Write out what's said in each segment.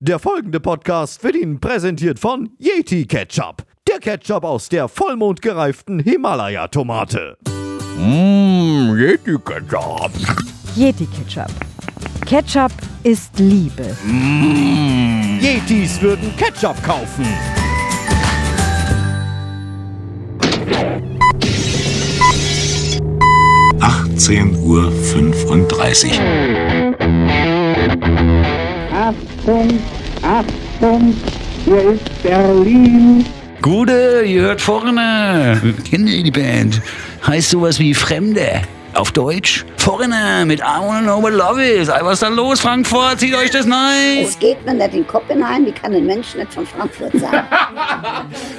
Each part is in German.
Der folgende Podcast wird Ihnen präsentiert von Yeti Ketchup. Der Ketchup aus der vollmondgereiften Himalaya-Tomate. Mmm, Yeti Ketchup. Yeti Ketchup. Ketchup ist Liebe. Yetis würden Ketchup kaufen. Uhr. fünfunddreißig. Achtung, Achtung, hier ist Berlin. Gude, ihr hört vorne. Kennt ihr die Band? Heißt sowas wie Fremde. Auf Deutsch? Foreigner mit I wanna know what love is. Was ist da los, Frankfurt? Zieht euch das nein? Es geht mir nicht in den Kopf hinein, wie kann ein Mensch nicht von Frankfurt sein?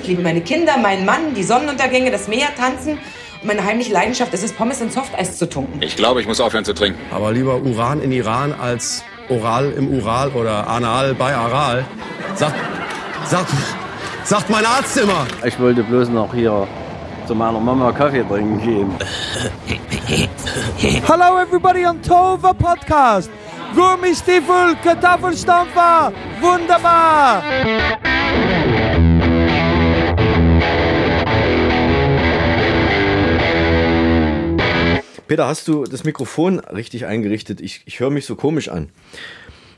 Ich liebe meine Kinder, meinen Mann, die Sonnenuntergänge, das Meer, tanzen. Und meine heimliche Leidenschaft ist es, Pommes in Softeis zu tunken. Ich glaube, ich muss aufhören zu trinken. Aber lieber Uran in Iran als Oral im Ural oder Anal bei Aral. Sagt, sagt, sagt mein Arzt immer. Ich wollte bloß noch hier zu meiner Mama Kaffee trinken gehen. Hello everybody on Tova Podcast. Gummistiefel, Kartoffelstampfer, wunderbar. Peter, hast du das Mikrofon richtig eingerichtet? Ich, ich höre mich so komisch an.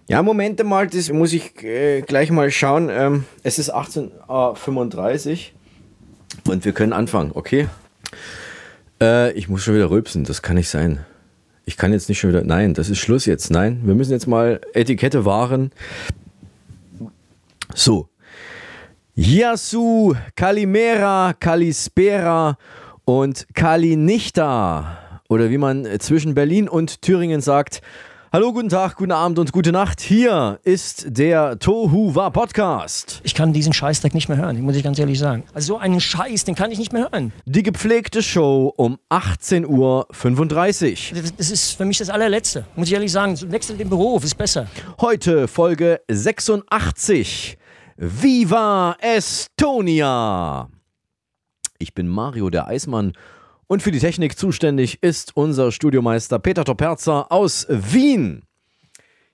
Ja, Moment mal, das muss ich äh, gleich mal schauen. Ähm, es ist 18.35 Uhr und wir können anfangen, okay? Äh, ich muss schon wieder rülpsen, das kann nicht sein. Ich kann jetzt nicht schon wieder. Nein, das ist Schluss jetzt. Nein, wir müssen jetzt mal Etikette wahren. So. Yasu, Kalimera, Kalispera und Kalinichta. Oder wie man zwischen Berlin und Thüringen sagt. Hallo, guten Tag, guten Abend und gute Nacht. Hier ist der Tohu Wa Podcast. Ich kann diesen Scheißdreck nicht mehr hören, muss ich ganz ehrlich sagen. Also so einen Scheiß, den kann ich nicht mehr hören. Die gepflegte Show um 18.35 Uhr. Das- ist für mich das allerletzte, muss ich ehrlich sagen. So, Wechsel den Beruf, ist besser. Heute Folge 86. Viva Estonia! Ich bin Mario der Eismann und für die Technik zuständig ist unser Studiomeister Peter Toperzer aus Wien.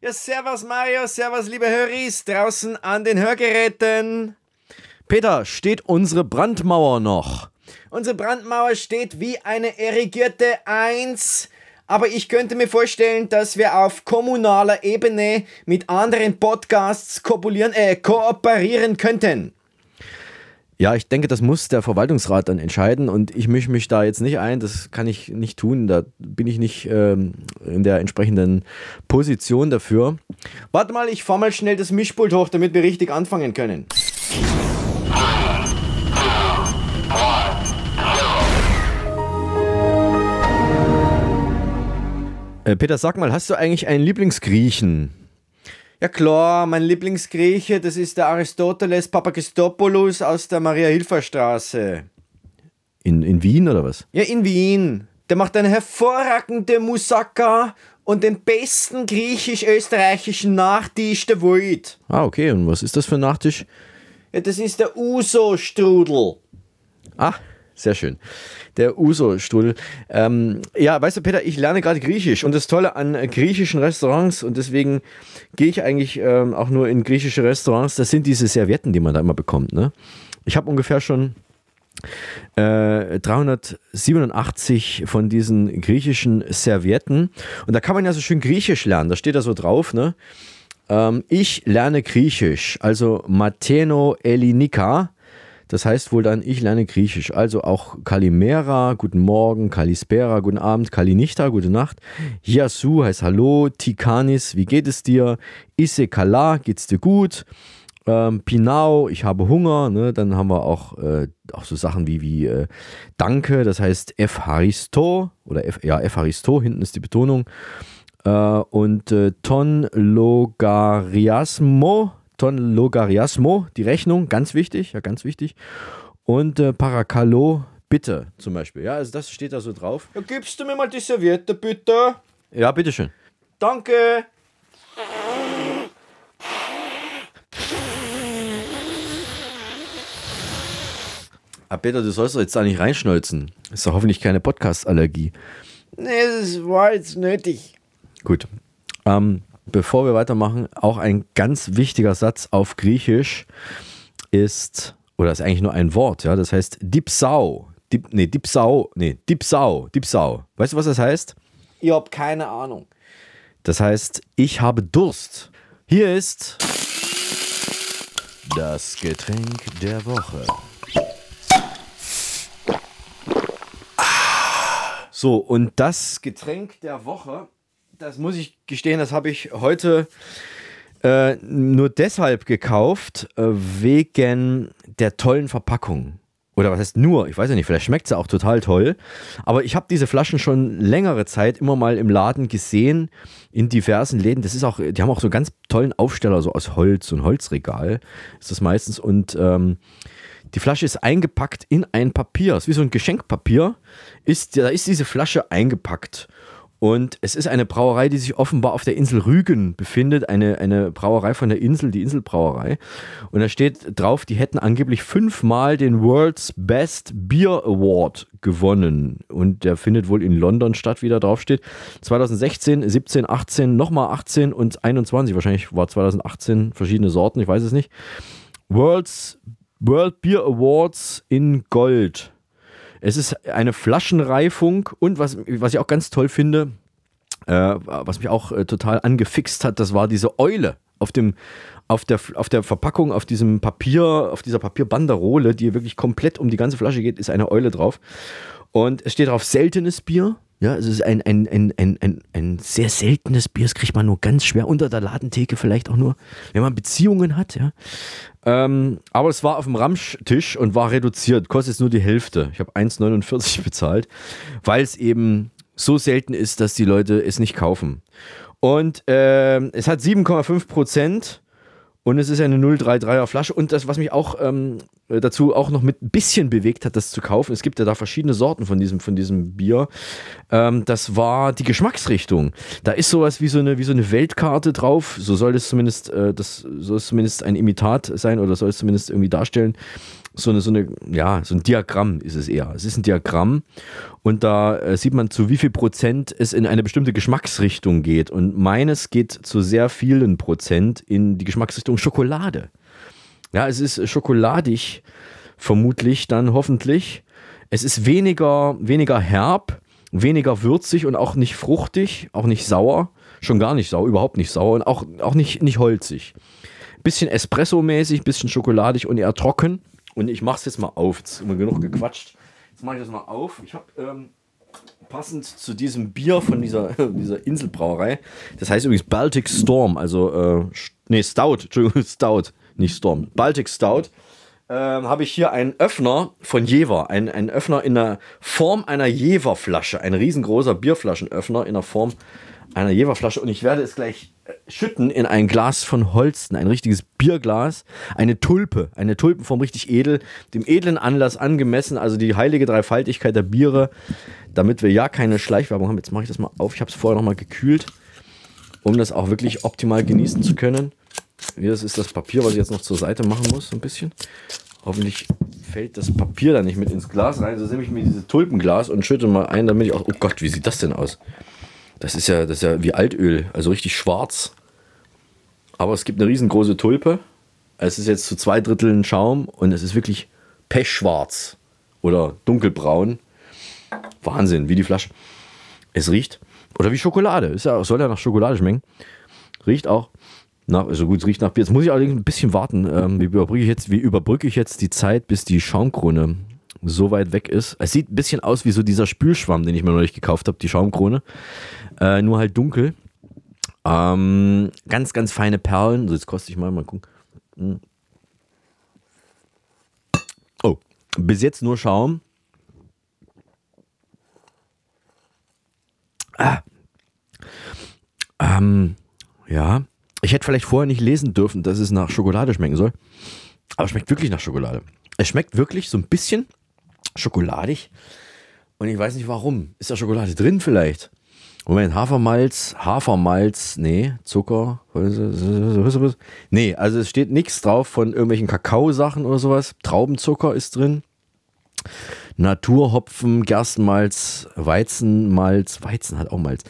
Ja, servus Mario, servus liebe Höris draußen an den Hörgeräten. Peter, steht unsere Brandmauer noch? Unsere Brandmauer steht wie eine erigierte Eins. Aber ich könnte mir vorstellen, dass wir auf kommunaler Ebene mit anderen Podcasts äh, kooperieren könnten. Ja, ich denke, das muss der Verwaltungsrat dann entscheiden und ich mische mich da jetzt nicht ein. Das kann ich nicht tun. Da bin ich nicht ähm, in der entsprechenden Position dafür. Warte mal, ich fahr mal schnell das Mischpult hoch, damit wir richtig anfangen können. Äh, Peter, sag mal, hast du eigentlich einen Lieblingsgriechen? Ja klar, mein Lieblingsgrieche, das ist der Aristoteles Papagistopoulos aus der Maria-Hilfer-Straße. In, in Wien oder was? Ja, in Wien. Der macht eine hervorragende Moussaka und den besten griechisch-österreichischen Nachtisch der Welt. Ah, okay. Und was ist das für ein Nachtisch? Ja, das ist der Uso-Strudel. Ah, sehr schön. Der Uso-Strudel. Ähm, ja, weißt du, Peter, ich lerne gerade Griechisch und das Tolle an äh, griechischen Restaurants und deswegen gehe ich eigentlich ähm, auch nur in griechische Restaurants. Das sind diese Servietten, die man da immer bekommt. Ne? Ich habe ungefähr schon äh, 387 von diesen griechischen Servietten und da kann man ja so schön Griechisch lernen. Da steht da so drauf, ne? Ähm, ich lerne Griechisch, also Mateno Elinika. Das heißt wohl dann, ich lerne Griechisch. Also auch Kalimera, guten Morgen, Kalispera, guten Abend, Kalinichta, gute Nacht. Yasu heißt Hallo, Tikanis, wie geht es dir? Isse Kala, geht's dir gut? Ähm, Pinau, ich habe Hunger. Ne? Dann haben wir auch, äh, auch so Sachen wie, wie äh, Danke, das heißt Efharisto oder F, ja, Efharisto, hinten ist die Betonung. Äh, und äh, Ton Logariasmo, Ton Logariasmo, die Rechnung, ganz wichtig, ja, ganz wichtig. Und äh, Paracalo, bitte, zum Beispiel. Ja, also das steht da so drauf. Ja, gibst du mir mal die Serviette, bitte? Ja, bitteschön. Danke. Ah, Peter, du sollst doch jetzt da nicht reinschnolzen. Ist doch hoffentlich keine Podcast-Allergie. Nee, das war jetzt nötig. Gut. Ähm, bevor wir weitermachen, auch ein ganz wichtiger Satz auf Griechisch ist, oder ist eigentlich nur ein Wort, ja, das heißt Dipsau. Dip, nee, Dipsau, nee, Dipsau, Dipsau. Weißt du, was das heißt? Ich hab keine Ahnung. Das heißt, ich habe Durst. Hier ist das Getränk der Woche. So, und das Getränk der Woche, das muss ich gestehen, das habe ich heute äh, nur deshalb gekauft, äh, wegen der tollen Verpackung. Oder was heißt nur? Ich weiß ja nicht, vielleicht schmeckt sie auch total toll. Aber ich habe diese Flaschen schon längere Zeit immer mal im Laden gesehen, in diversen Läden. Das ist auch, die haben auch so ganz tollen Aufsteller, so aus Holz, so ein Holzregal ist das meistens. Und ähm, die Flasche ist eingepackt in ein Papier. ist wie so ein Geschenkpapier. Ist, da ist diese Flasche eingepackt. Und es ist eine Brauerei, die sich offenbar auf der Insel Rügen befindet. Eine, eine Brauerei von der Insel, die Inselbrauerei. Und da steht drauf, die hätten angeblich fünfmal den World's Best Beer Award gewonnen. Und der findet wohl in London statt, wie da drauf steht. 2016, 17, 18, nochmal 18 und 21. Wahrscheinlich war 2018 verschiedene Sorten, ich weiß es nicht. World's World Beer Awards in Gold. Es ist eine Flaschenreifung und was, was ich auch ganz toll finde, äh, was mich auch äh, total angefixt hat, das war diese Eule auf dem auf der, auf der Verpackung, auf diesem Papier, auf dieser Papierbanderole, die wirklich komplett um die ganze Flasche geht, ist eine Eule drauf. Und es steht drauf seltenes Bier. Ja, es ist ein, ein, ein, ein, ein, ein sehr seltenes Bier. Das kriegt man nur ganz schwer unter der Ladentheke, vielleicht auch nur, wenn man Beziehungen hat. Ja. Ähm, aber es war auf dem Ramschtisch und war reduziert. Kostet nur die Hälfte. Ich habe 1,49 bezahlt, weil es eben so selten ist, dass die Leute es nicht kaufen. Und äh, es hat 7,5 Prozent und es ist eine 033er Flasche. Und das, was mich auch ähm, dazu auch noch mit ein bisschen bewegt hat, das zu kaufen, es gibt ja da verschiedene Sorten von diesem, von diesem Bier. Ähm, das war die Geschmacksrichtung. Da ist sowas wie so eine, wie so eine Weltkarte drauf. So soll es zumindest, äh, das soll es zumindest ein Imitat sein oder soll es zumindest irgendwie darstellen so eine, so eine, ja, so ein Diagramm ist es eher. Es ist ein Diagramm und da äh, sieht man, zu wie viel Prozent es in eine bestimmte Geschmacksrichtung geht. Und meines geht zu sehr vielen Prozent in die Geschmacksrichtung Schokolade. Ja, es ist schokoladig, vermutlich dann hoffentlich. Es ist weniger, weniger herb, weniger würzig und auch nicht fruchtig, auch nicht sauer. Schon gar nicht sauer, überhaupt nicht sauer und auch, auch nicht, nicht holzig. Bisschen Espresso-mäßig, bisschen schokoladig und eher trocken. Und ich mache es jetzt mal auf. Jetzt haben wir genug gequatscht. Jetzt mache ich das mal auf. Ich habe ähm, passend zu diesem Bier von dieser, dieser Inselbrauerei, das heißt übrigens Baltic Storm, also, äh, nee, Stout, Entschuldigung, Stout, nicht Storm, Baltic Stout, ähm, habe ich hier einen Öffner von Jever, einen, einen Öffner in der Form einer Jever-Flasche, ein riesengroßer Bierflaschenöffner in der Form einer Jeverflasche. Und ich werde es gleich äh, schütten in ein Glas von Holsten, ein richtiges Bierglas, eine Tulpe, eine Tulpenform richtig edel, dem edlen Anlass angemessen, also die heilige Dreifaltigkeit der Biere, damit wir ja keine Schleichwerbung haben. Jetzt mache ich das mal auf, ich habe es vorher nochmal gekühlt, um das auch wirklich optimal genießen zu können. Hier, das ist das Papier, was ich jetzt noch zur Seite machen muss, so ein bisschen. Hoffentlich fällt das Papier da nicht mit ins Glas rein. So nehme ich mir dieses Tulpenglas und schütte mal ein, damit ich auch. Oh Gott, wie sieht das denn aus? Das ist ja, das ist ja wie Altöl, also richtig schwarz. Aber es gibt eine riesengroße Tulpe. Es ist jetzt zu zwei Dritteln Schaum und es ist wirklich pechschwarz oder dunkelbraun. Wahnsinn, wie die Flasche. Es riecht, oder wie Schokolade. Ist ja, soll ja nach Schokolade schmecken. Riecht auch nach, also gut, es riecht nach Bier. Jetzt muss ich allerdings ein bisschen warten. Ähm, wie, überbrücke ich jetzt, wie überbrücke ich jetzt die Zeit, bis die Schaumkrone so weit weg ist? Es sieht ein bisschen aus wie so dieser Spülschwamm, den ich mir neulich gekauft habe, die Schaumkrone. Äh, nur halt dunkel. Ähm, ganz, ganz feine Perlen. So, jetzt koste ich mal, mal gucken. Hm. Oh, bis jetzt nur Schaum. Ah. Ähm, ja. Ich hätte vielleicht vorher nicht lesen dürfen, dass es nach Schokolade schmecken soll. Aber es schmeckt wirklich nach Schokolade. Es schmeckt wirklich so ein bisschen schokoladig. Und ich weiß nicht warum. Ist da Schokolade drin vielleicht? Moment, Hafermalz, Hafermalz, nee, Zucker, nee, also es steht nichts drauf von irgendwelchen Kakaosachen oder sowas. Traubenzucker ist drin. Naturhopfen, Gerstenmalz, Weizenmalz, Weizen hat auch Malz.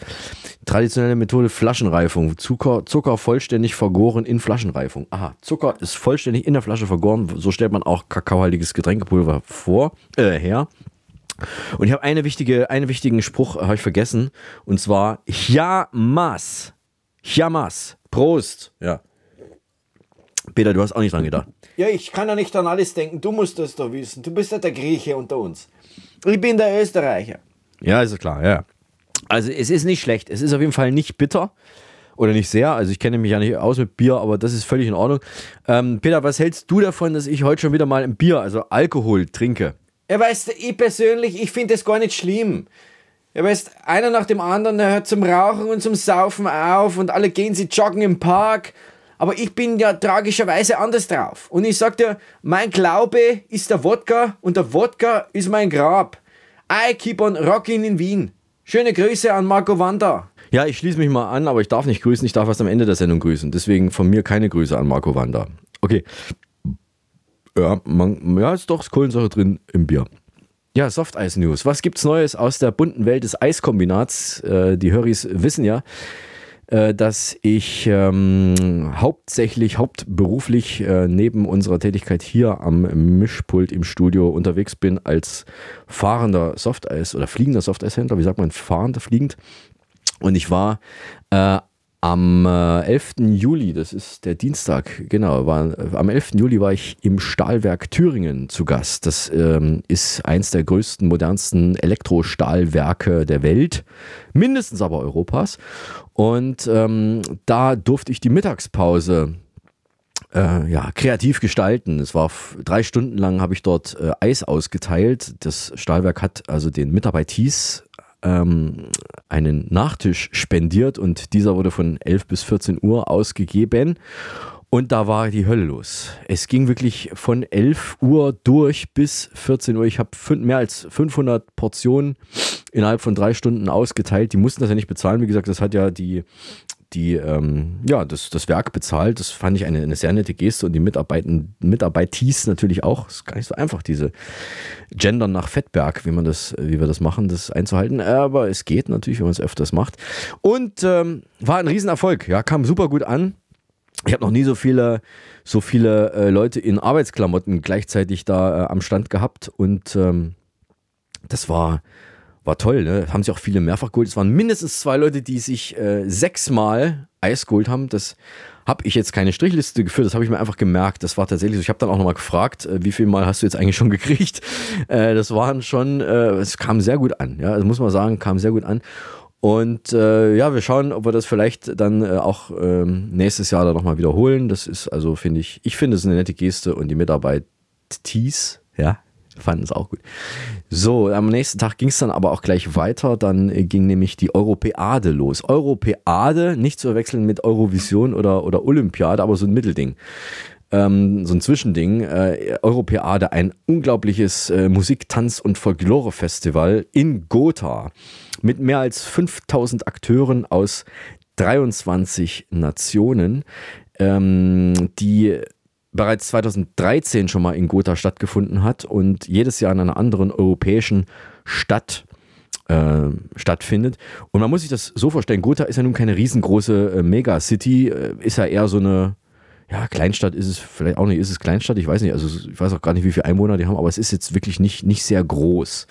Traditionelle Methode Flaschenreifung. Zucker, Zucker vollständig vergoren in Flaschenreifung. Aha, Zucker ist vollständig in der Flasche vergoren. So stellt man auch kakaohaltiges Getränkepulver vor, äh, her. Und ich habe eine wichtige, einen wichtigen Spruch, habe ich vergessen. Und zwar Jamas. Jamas. Prost. Ja. Peter, du hast auch nicht dran gedacht. Ja, ich kann ja nicht an alles denken. Du musst das doch wissen. Du bist ja der Grieche unter uns. Ich bin der Österreicher. Ja, ist klar, ja. Also es ist nicht schlecht. Es ist auf jeden Fall nicht bitter. Oder nicht sehr. Also ich kenne mich ja nicht aus mit Bier, aber das ist völlig in Ordnung. Ähm, Peter, was hältst du davon, dass ich heute schon wieder mal ein Bier, also Alkohol, trinke? Ja, weißt du, ich persönlich, ich finde das gar nicht schlimm. Ja, weißt, einer nach dem anderen, der hört zum Rauchen und zum Saufen auf und alle gehen sie joggen im Park. Aber ich bin ja tragischerweise anders drauf. Und ich sag dir, mein Glaube ist der Wodka und der Wodka ist mein Grab. I keep on rocking in Wien. Schöne Grüße an Marco Wanda. Ja, ich schließe mich mal an, aber ich darf nicht grüßen, ich darf erst am Ende der Sendung grüßen. Deswegen von mir keine Grüße an Marco Wanda. Okay. Ja, man, ja ist doch Kohlensäure drin im Bier. Ja, Softeis News. Was gibt's Neues aus der bunten Welt des Eiskombinats? Äh, die Hurries wissen ja, dass ich ähm, hauptsächlich, hauptberuflich äh, neben unserer Tätigkeit hier am Mischpult im Studio unterwegs bin als fahrender Softeis oder fliegender Softeishändler. Wie sagt man, fahrender, fliegend? Und ich war äh, am äh, 11. Juli, das ist der Dienstag, genau, war, äh, am 11. Juli war ich im Stahlwerk Thüringen zu Gast. Das ähm, ist eins der größten, modernsten Elektrostahlwerke der Welt, mindestens aber Europas. Und ähm, da durfte ich die Mittagspause äh, ja, kreativ gestalten. Es war drei Stunden lang habe ich dort äh, Eis ausgeteilt. Das Stahlwerk hat also den Mitarbeitees ähm, einen Nachtisch spendiert und dieser wurde von 11 bis 14 Uhr ausgegeben. Und da war die Hölle los. Es ging wirklich von 11 Uhr durch bis 14 Uhr. Ich habe mehr als 500 Portionen innerhalb von drei Stunden ausgeteilt. Die mussten das ja nicht bezahlen. Wie gesagt, das hat ja die die ähm, ja, das, das Werk bezahlt. Das fand ich eine, eine sehr nette Geste und die Mitarbeiten, natürlich auch. Es ist gar nicht so einfach, diese Gendern nach Fettberg, wie man das, wie wir das machen, das einzuhalten. Aber es geht natürlich, wenn man es öfters macht. Und ähm, war ein Riesenerfolg. Ja, kam super gut an. Ich habe noch nie so viele, so viele äh, Leute in Arbeitsklamotten gleichzeitig da äh, am Stand gehabt und ähm, das war war toll, ne? Haben sich auch viele mehrfach geholt. Es waren mindestens zwei Leute, die sich äh, sechsmal Eis geholt haben. Das habe ich jetzt keine Strichliste geführt, das habe ich mir einfach gemerkt. Das war tatsächlich so. Ich habe dann auch nochmal gefragt, äh, wie viel Mal hast du jetzt eigentlich schon gekriegt? Äh, das waren schon, äh, es kam sehr gut an. Ja, das muss man sagen, kam sehr gut an. Und äh, ja, wir schauen, ob wir das vielleicht dann äh, auch ähm, nächstes Jahr dann nochmal wiederholen. Das ist also, finde ich, ich finde es eine nette Geste und die Mitarbeit Tees, ja, fanden es auch gut. So, am nächsten Tag ging es dann aber auch gleich weiter. Dann äh, ging nämlich die Europäade los. Europäade, nicht zu verwechseln mit Eurovision oder, oder Olympiade, aber so ein Mittelding. Ähm, so ein Zwischending. Äh, Europäade, ein unglaubliches äh, Musik-, Tanz- und Folklore-Festival in Gotha mit mehr als 5000 Akteuren aus 23 Nationen, ähm, die bereits 2013 schon mal in Gotha stattgefunden hat und jedes Jahr in einer anderen europäischen Stadt äh, stattfindet. Und man muss sich das so vorstellen, Gotha ist ja nun keine riesengroße äh, Megacity, äh, ist ja eher so eine, ja, Kleinstadt ist es vielleicht auch nicht, ist es Kleinstadt, ich weiß nicht, also ich weiß auch gar nicht, wie viele Einwohner die haben, aber es ist jetzt wirklich nicht, nicht sehr groß.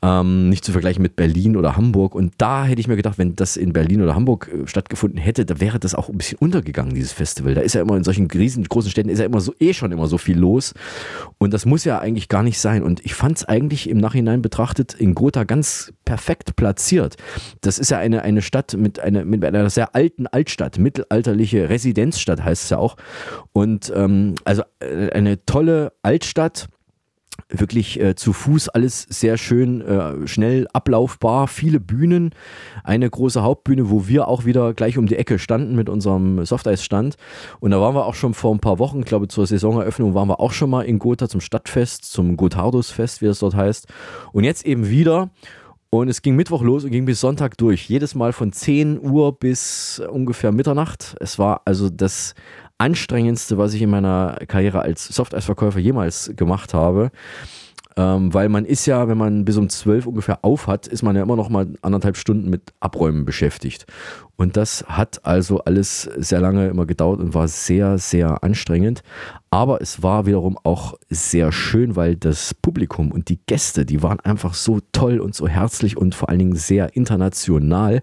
Ähm, nicht zu vergleichen mit Berlin oder Hamburg. Und da hätte ich mir gedacht, wenn das in Berlin oder Hamburg äh, stattgefunden hätte, da wäre das auch ein bisschen untergegangen, dieses Festival. Da ist ja immer in solchen riesengroßen Städten ist ja immer so eh schon immer so viel los. Und das muss ja eigentlich gar nicht sein. Und ich fand es eigentlich im Nachhinein betrachtet in Gotha ganz perfekt platziert. Das ist ja eine, eine Stadt mit, eine, mit einer sehr alten Altstadt, mittelalterliche Residenzstadt heißt es ja auch. Und ähm, also äh, eine tolle Altstadt wirklich äh, zu Fuß alles sehr schön äh, schnell ablaufbar, viele Bühnen, eine große Hauptbühne, wo wir auch wieder gleich um die Ecke standen mit unserem Softeis-Stand. Und da waren wir auch schon vor ein paar Wochen, ich glaube zur Saisoneröffnung waren wir auch schon mal in Gotha zum Stadtfest, zum Gotthardusfest, wie es dort heißt. Und jetzt eben wieder. Und es ging Mittwoch los und ging bis Sonntag durch. Jedes Mal von 10 Uhr bis ungefähr Mitternacht. Es war also das anstrengendste, was ich in meiner Karriere als Softeisverkäufer jemals gemacht habe. Ähm, weil man ist ja, wenn man bis um 12 ungefähr auf hat, ist man ja immer noch mal anderthalb Stunden mit Abräumen beschäftigt. Und das hat also alles sehr lange immer gedauert und war sehr, sehr anstrengend. Aber es war wiederum auch sehr schön, weil das Publikum und die Gäste, die waren einfach so toll und so herzlich und vor allen Dingen sehr international.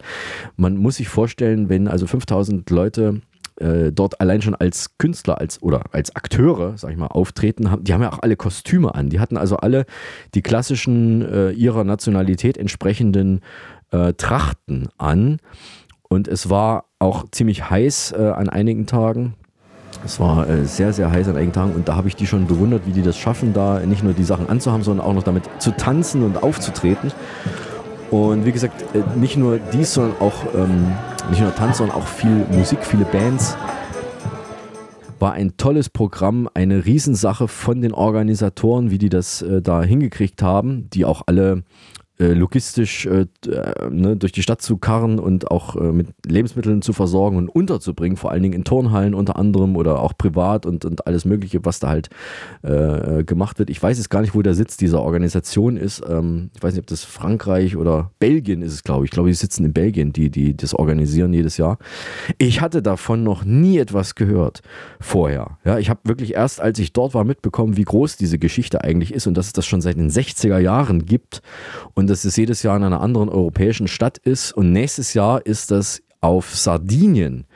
Man muss sich vorstellen, wenn also 5000 Leute äh, dort allein schon als Künstler als oder als Akteure, sag ich mal, auftreten, haben, die haben ja auch alle Kostüme an. Die hatten also alle die klassischen äh, ihrer Nationalität entsprechenden äh, Trachten an. Und es war auch ziemlich heiß äh, an einigen Tagen. Es war äh, sehr, sehr heiß an einigen Tagen und da habe ich die schon bewundert, wie die das schaffen, da nicht nur die Sachen anzuhaben, sondern auch noch damit zu tanzen und aufzutreten. Und wie gesagt, äh, nicht nur dies, sondern auch ähm, nicht nur Tanz, sondern auch viel Musik, viele Bands. War ein tolles Programm, eine Riesensache von den Organisatoren, wie die das äh, da hingekriegt haben, die auch alle äh, logistisch äh, äh, ne, durch die Stadt zu karren und auch äh, mit Lebensmitteln zu versorgen und unterzubringen, vor allen Dingen in Turnhallen unter anderem oder auch privat und, und alles Mögliche, was da halt äh, gemacht wird. Ich weiß jetzt gar nicht, wo der Sitz dieser Organisation ist. Ähm, ich weiß nicht, ob das Frankreich oder Belgien ist es, glaube ich. Ich glaube, die sitzen in Belgien, die, die das organisieren jedes Jahr. Ich hatte davon noch nie etwas gehört vorher. Ja, ich habe wirklich erst, als ich dort war, mitbekommen, wie groß diese Geschichte eigentlich ist und dass es das schon seit den 60er Jahren gibt. Und und dass es jedes Jahr in einer anderen europäischen Stadt ist. Und nächstes Jahr ist das auf Sardinien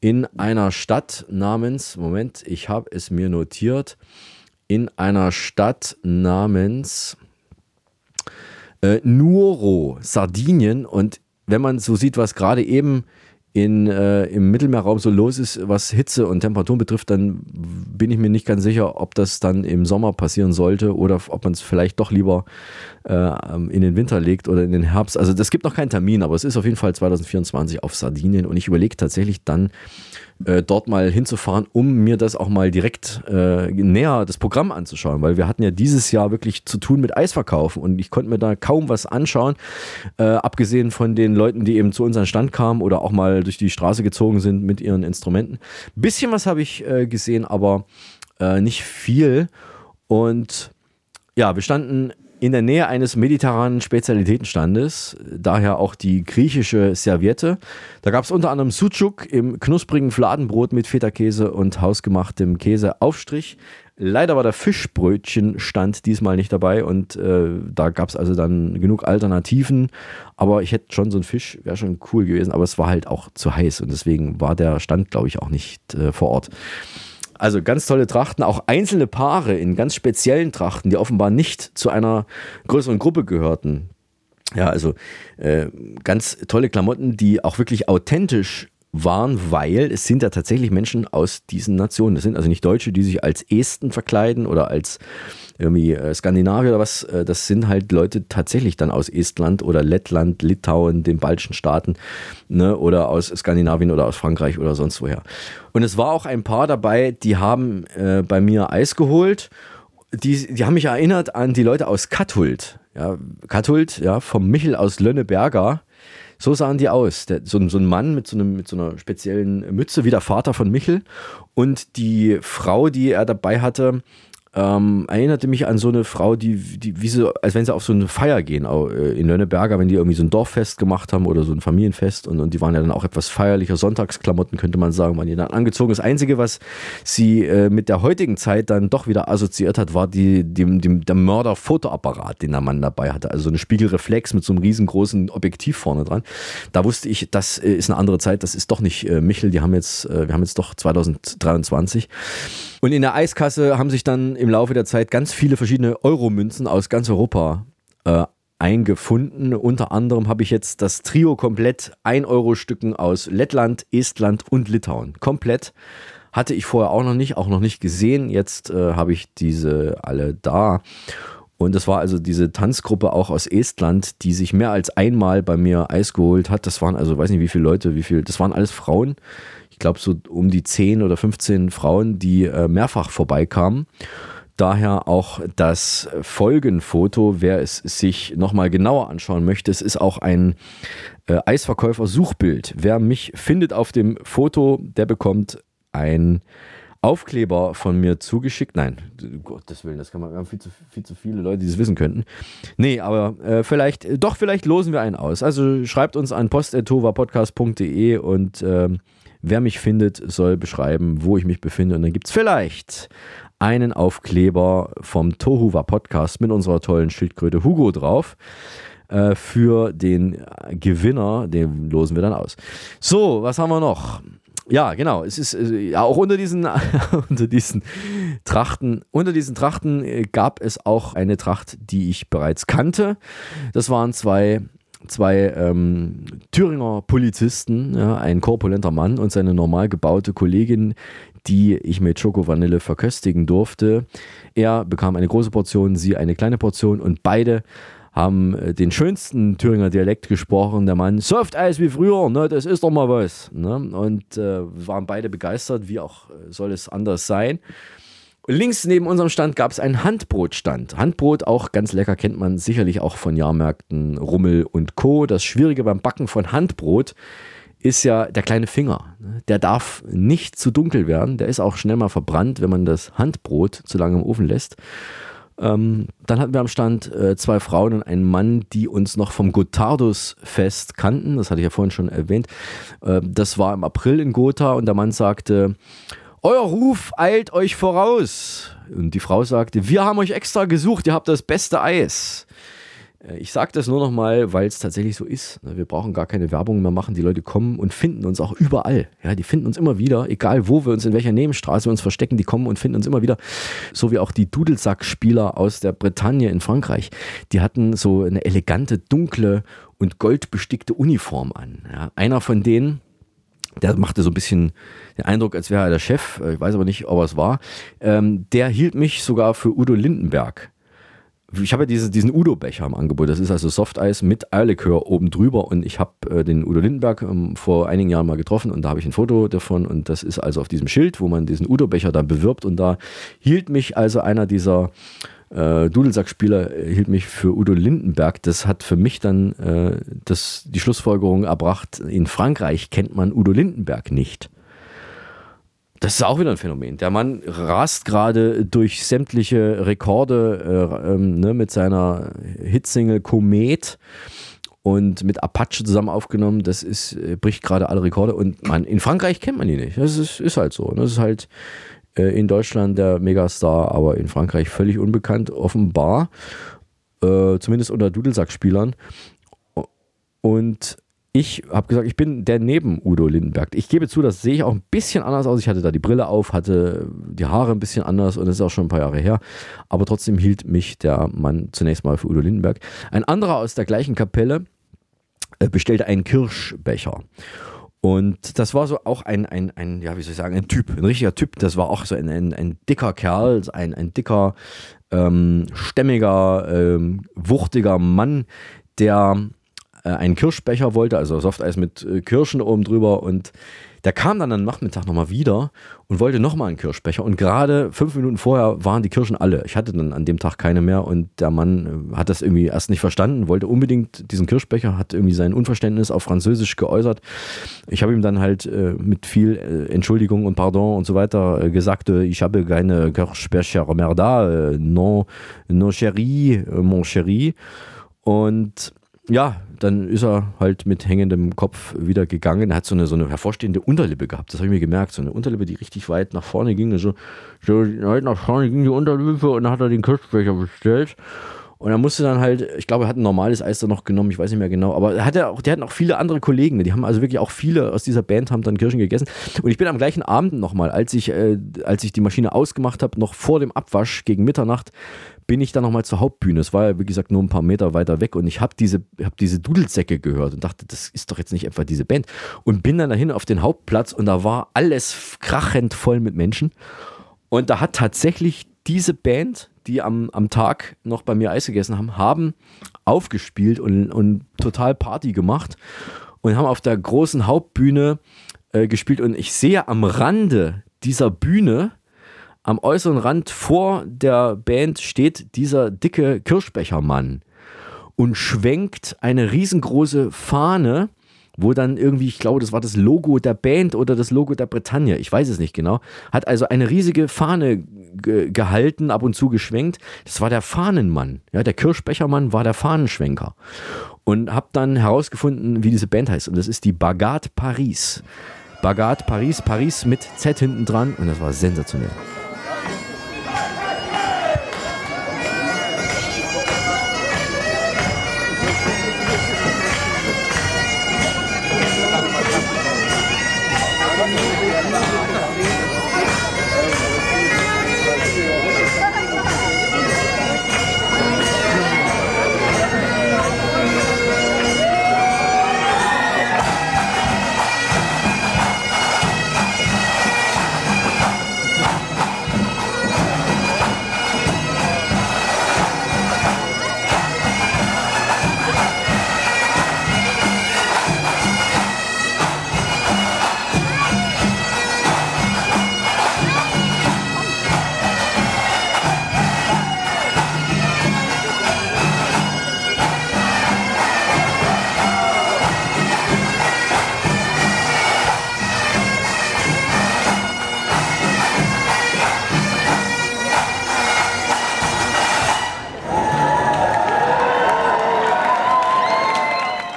in einer Stadt namens, Moment, ich habe es mir notiert, in einer Stadt namens äh, Nuoro, Sardinien. Und wenn man so sieht, was gerade eben in, äh, im Mittelmeerraum so los ist, was Hitze und Temperaturen betrifft, dann bin ich mir nicht ganz sicher, ob das dann im Sommer passieren sollte oder ob man es vielleicht doch lieber äh, in den Winter legt oder in den Herbst. Also das gibt noch keinen Termin, aber es ist auf jeden Fall 2024 auf Sardinien und ich überlege tatsächlich dann äh, dort mal hinzufahren, um mir das auch mal direkt äh, näher das Programm anzuschauen, weil wir hatten ja dieses Jahr wirklich zu tun mit Eisverkaufen und ich konnte mir da kaum was anschauen, äh, abgesehen von den Leuten, die eben zu unseren Stand kamen oder auch mal durch die Straße gezogen sind mit ihren Instrumenten. Bisschen was habe ich äh, gesehen, aber äh, nicht viel und ja, wir standen in der Nähe eines mediterranen Spezialitätenstandes, daher auch die griechische Serviette. Da gab es unter anderem Sucuk im knusprigen Fladenbrot mit Feta-Käse und hausgemachtem Käseaufstrich. Leider war der Fischbrötchenstand diesmal nicht dabei und äh, da gab es also dann genug Alternativen. Aber ich hätte schon so ein Fisch, wäre schon cool gewesen, aber es war halt auch zu heiß und deswegen war der Stand, glaube ich, auch nicht äh, vor Ort. Also ganz tolle Trachten, auch einzelne Paare in ganz speziellen Trachten, die offenbar nicht zu einer größeren Gruppe gehörten. Ja, also äh, ganz tolle Klamotten, die auch wirklich authentisch waren, weil es sind ja tatsächlich Menschen aus diesen Nationen. Das sind also nicht Deutsche, die sich als Esten verkleiden oder als irgendwie äh, Skandinavier oder was. Äh, das sind halt Leute tatsächlich dann aus Estland oder Lettland, Litauen, den baltischen Staaten ne, oder aus Skandinavien oder aus Frankreich oder sonst woher. Und es war auch ein paar dabei, die haben äh, bei mir Eis geholt. Die, die haben mich erinnert an die Leute aus Kathult. Ja, Kathult, ja, vom Michel aus Lönneberger so sahen die aus. Der, so, so, ein Mann mit so, einem, mit so einer speziellen Mütze, wie der Vater von Michel. Und die Frau, die er dabei hatte, ähm, erinnerte mich an so eine Frau, die, die wie so, als wenn sie auf so eine Feier gehen äh, in Lönneberger, wenn die irgendwie so ein Dorffest gemacht haben oder so ein Familienfest und, und die waren ja dann auch etwas feierlicher, Sonntagsklamotten könnte man sagen, waren die dann angezogen. Das Einzige, was sie äh, mit der heutigen Zeit dann doch wieder assoziiert hat, war die, die, die der Mörder-Fotoapparat, den der Mann dabei hatte. Also so eine Spiegelreflex mit so einem riesengroßen Objektiv vorne dran. Da wusste ich, das äh, ist eine andere Zeit, das ist doch nicht äh, Michel, die haben jetzt, äh, wir haben jetzt doch 2023. Und in der Eiskasse haben sich dann im Laufe der Zeit ganz viele verschiedene Euromünzen aus ganz Europa äh, eingefunden. Unter anderem habe ich jetzt das Trio komplett 1-Euro-Stücken aus Lettland, Estland und Litauen. Komplett. Hatte ich vorher auch noch nicht, auch noch nicht gesehen. Jetzt äh, habe ich diese alle da. Und das war also diese Tanzgruppe auch aus Estland, die sich mehr als einmal bei mir Eis geholt hat. Das waren also, weiß nicht wie viele Leute, wie viel, das waren alles Frauen, ich glaube, so um die 10 oder 15 Frauen, die äh, mehrfach vorbeikamen. Daher auch das Folgenfoto, wer es sich nochmal genauer anschauen möchte. Es ist auch ein äh, Eisverkäufer-Suchbild. Wer mich findet auf dem Foto, der bekommt ein Aufkleber von mir zugeschickt. Nein, um Gottes Willen, das kann man, wir haben viel zu, viel zu viele Leute, die das wissen könnten. Nee, aber äh, vielleicht, doch, vielleicht losen wir einen aus. Also schreibt uns an post.tovapodcast.de und ähm, wer mich findet, soll beschreiben, wo ich mich befinde. Und dann gibt es vielleicht einen Aufkleber vom Tohuwa Podcast mit unserer tollen Schildkröte Hugo drauf. Äh, für den Gewinner, den losen wir dann aus. So, was haben wir noch? Ja, genau. Es ist äh, ja auch unter diesen, unter diesen Trachten, unter diesen Trachten äh, gab es auch eine Tracht, die ich bereits kannte. Das waren zwei zwei ähm, Thüringer Polizisten, ja, ein korpulenter Mann und seine normal gebaute Kollegin, die ich mit Schoko-Vanille verköstigen durfte. Er bekam eine große Portion, sie eine kleine Portion und beide haben äh, den schönsten Thüringer Dialekt gesprochen. Der Mann, Soft-Eis wie früher, ne, das ist doch mal was. Ne? Und äh, waren beide begeistert, wie auch äh, soll es anders sein. Links neben unserem Stand gab es einen Handbrotstand. Handbrot, auch ganz lecker, kennt man sicherlich auch von Jahrmärkten Rummel und Co. Das Schwierige beim Backen von Handbrot ist ja der kleine Finger. Der darf nicht zu dunkel werden. Der ist auch schnell mal verbrannt, wenn man das Handbrot zu lange im Ofen lässt. Ähm, dann hatten wir am Stand äh, zwei Frauen und einen Mann, die uns noch vom Gotthardus-Fest kannten. Das hatte ich ja vorhin schon erwähnt. Äh, das war im April in Gotha und der Mann sagte, euer Ruf eilt euch voraus. Und die Frau sagte, wir haben euch extra gesucht, ihr habt das beste Eis. Äh, ich sage das nur noch mal, weil es tatsächlich so ist. Ne? Wir brauchen gar keine Werbung mehr machen. Die Leute kommen und finden uns auch überall. Ja, die finden uns immer wieder, egal wo wir uns, in welcher Nebenstraße wir uns verstecken, die kommen und finden uns immer wieder. So wie auch die Dudelsack-Spieler aus der Bretagne in Frankreich. Die hatten so eine elegante, dunkle und goldbestickte Uniform an. Ja, einer von denen, der machte so ein bisschen den Eindruck, als wäre er der Chef, ich weiß aber nicht, ob er es war. Ähm, der hielt mich sogar für Udo Lindenberg ich habe ja diese, diesen Udo-Becher im Angebot. Das ist also Softeis mit Eierlikör oben drüber. Und ich habe äh, den Udo Lindenberg ähm, vor einigen Jahren mal getroffen und da habe ich ein Foto davon. Und das ist also auf diesem Schild, wo man diesen Udo-Becher dann bewirbt. Und da hielt mich also einer dieser äh, Dudelsackspieler äh, hielt mich für Udo Lindenberg. Das hat für mich dann äh, das, die Schlussfolgerung erbracht, in Frankreich kennt man Udo Lindenberg nicht. Das ist auch wieder ein Phänomen. Der Mann rast gerade durch sämtliche Rekorde äh, ähm, ne, mit seiner Hitsingle Komet und mit Apache zusammen aufgenommen. Das ist, äh, bricht gerade alle Rekorde. Und man, in Frankreich kennt man ihn nicht. Das ist, ist halt so. Das ist halt in Deutschland der Megastar, aber in Frankreich völlig unbekannt, offenbar. Äh, zumindest unter Dudelsackspielern. Und ich habe gesagt, ich bin der neben Udo Lindenberg. Ich gebe zu, das sehe ich auch ein bisschen anders aus. Ich hatte da die Brille auf, hatte die Haare ein bisschen anders und das ist auch schon ein paar Jahre her. Aber trotzdem hielt mich der Mann zunächst mal für Udo Lindenberg. Ein anderer aus der gleichen Kapelle äh, bestellte einen Kirschbecher. Und das war so auch ein, ein, ein, ja, wie soll ich sagen, ein Typ, ein richtiger Typ. Das war auch so ein, ein, ein dicker Kerl, ein, ein dicker, ähm, stämmiger, ähm, wuchtiger Mann, der äh, einen Kirschbecher wollte, also Softeis mit äh, Kirschen oben drüber und der kam dann am Nachmittag nochmal wieder und wollte nochmal einen Kirschbecher. Und gerade fünf Minuten vorher waren die Kirschen alle. Ich hatte dann an dem Tag keine mehr und der Mann äh, hat das irgendwie erst nicht verstanden, wollte unbedingt diesen Kirschbecher, hat irgendwie sein Unverständnis auf Französisch geäußert. Ich habe ihm dann halt äh, mit viel äh, Entschuldigung und Pardon und so weiter äh, gesagt, ich habe keine Kirschbecher mehr da, non, non chéri, mon chéri. Und ja, dann ist er halt mit hängendem Kopf wieder gegangen. Er hat so eine, so eine hervorstehende Unterlippe gehabt. Das habe ich mir gemerkt. So eine Unterlippe, die richtig weit nach vorne ging. So, so weit nach vorne ging die Unterlippe und dann hat er den Kirschbecher bestellt. Und er musste dann halt, ich glaube, er hat ein normales Eis da noch genommen, ich weiß nicht mehr genau, aber er hatte auch, die hatten auch viele andere Kollegen, die haben also wirklich auch viele aus dieser Band haben dann Kirschen gegessen. Und ich bin am gleichen Abend nochmal, als ich, äh, als ich die Maschine ausgemacht habe, noch vor dem Abwasch gegen Mitternacht, bin ich dann nochmal zur Hauptbühne. Es war ja, wie gesagt, nur ein paar Meter weiter weg und ich habe diese, hab diese Dudelsäcke gehört und dachte, das ist doch jetzt nicht etwa diese Band. Und bin dann dahin auf den Hauptplatz und da war alles krachend voll mit Menschen. Und da hat tatsächlich diese Band, die am, am Tag noch bei mir Eis gegessen haben, haben aufgespielt und, und total Party gemacht und haben auf der großen Hauptbühne äh, gespielt. Und ich sehe am Rande dieser Bühne, am äußeren Rand vor der Band steht dieser dicke Kirschbechermann und schwenkt eine riesengroße Fahne wo dann irgendwie, ich glaube, das war das Logo der Band oder das Logo der Bretagne, ich weiß es nicht genau, hat also eine riesige Fahne ge gehalten, ab und zu geschwenkt. Das war der Fahnenmann. Ja, der Kirschbechermann war der Fahnenschwenker. Und habe dann herausgefunden, wie diese Band heißt. Und das ist die Bagat Paris. Bagat Paris, Paris mit Z hinten dran. Und das war sensationell.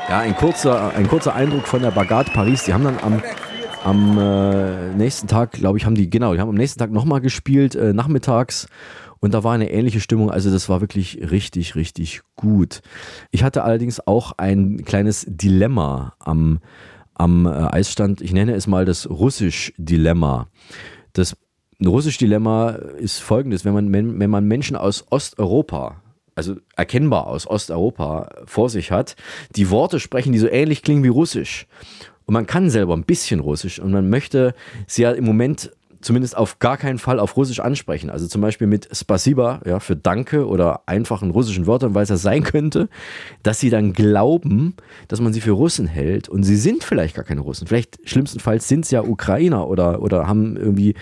Ja, ein kurzer, ein kurzer Eindruck von der Bagat Paris. Die haben dann am, am äh, nächsten Tag, glaube ich, haben die, genau, die haben am nächsten Tag nochmal gespielt, äh, nachmittags. Und da war eine ähnliche Stimmung. Also das war wirklich richtig, richtig gut. Ich hatte allerdings auch ein kleines Dilemma am, am äh, Eisstand. Ich nenne es mal das Russisch-Dilemma. Das Russisch-Dilemma ist folgendes. Wenn man, wenn, wenn man Menschen aus Osteuropa also erkennbar aus Osteuropa vor sich hat, die Worte sprechen, die so ähnlich klingen wie Russisch. Und man kann selber ein bisschen Russisch und man möchte sie ja im Moment zumindest auf gar keinen Fall auf Russisch ansprechen. Also zum Beispiel mit Spasiba, ja, für Danke oder einfachen russischen Wörtern, weil es ja sein könnte, dass sie dann glauben, dass man sie für Russen hält und sie sind vielleicht gar keine Russen. Vielleicht schlimmstenfalls sind es ja Ukrainer oder, oder haben irgendwie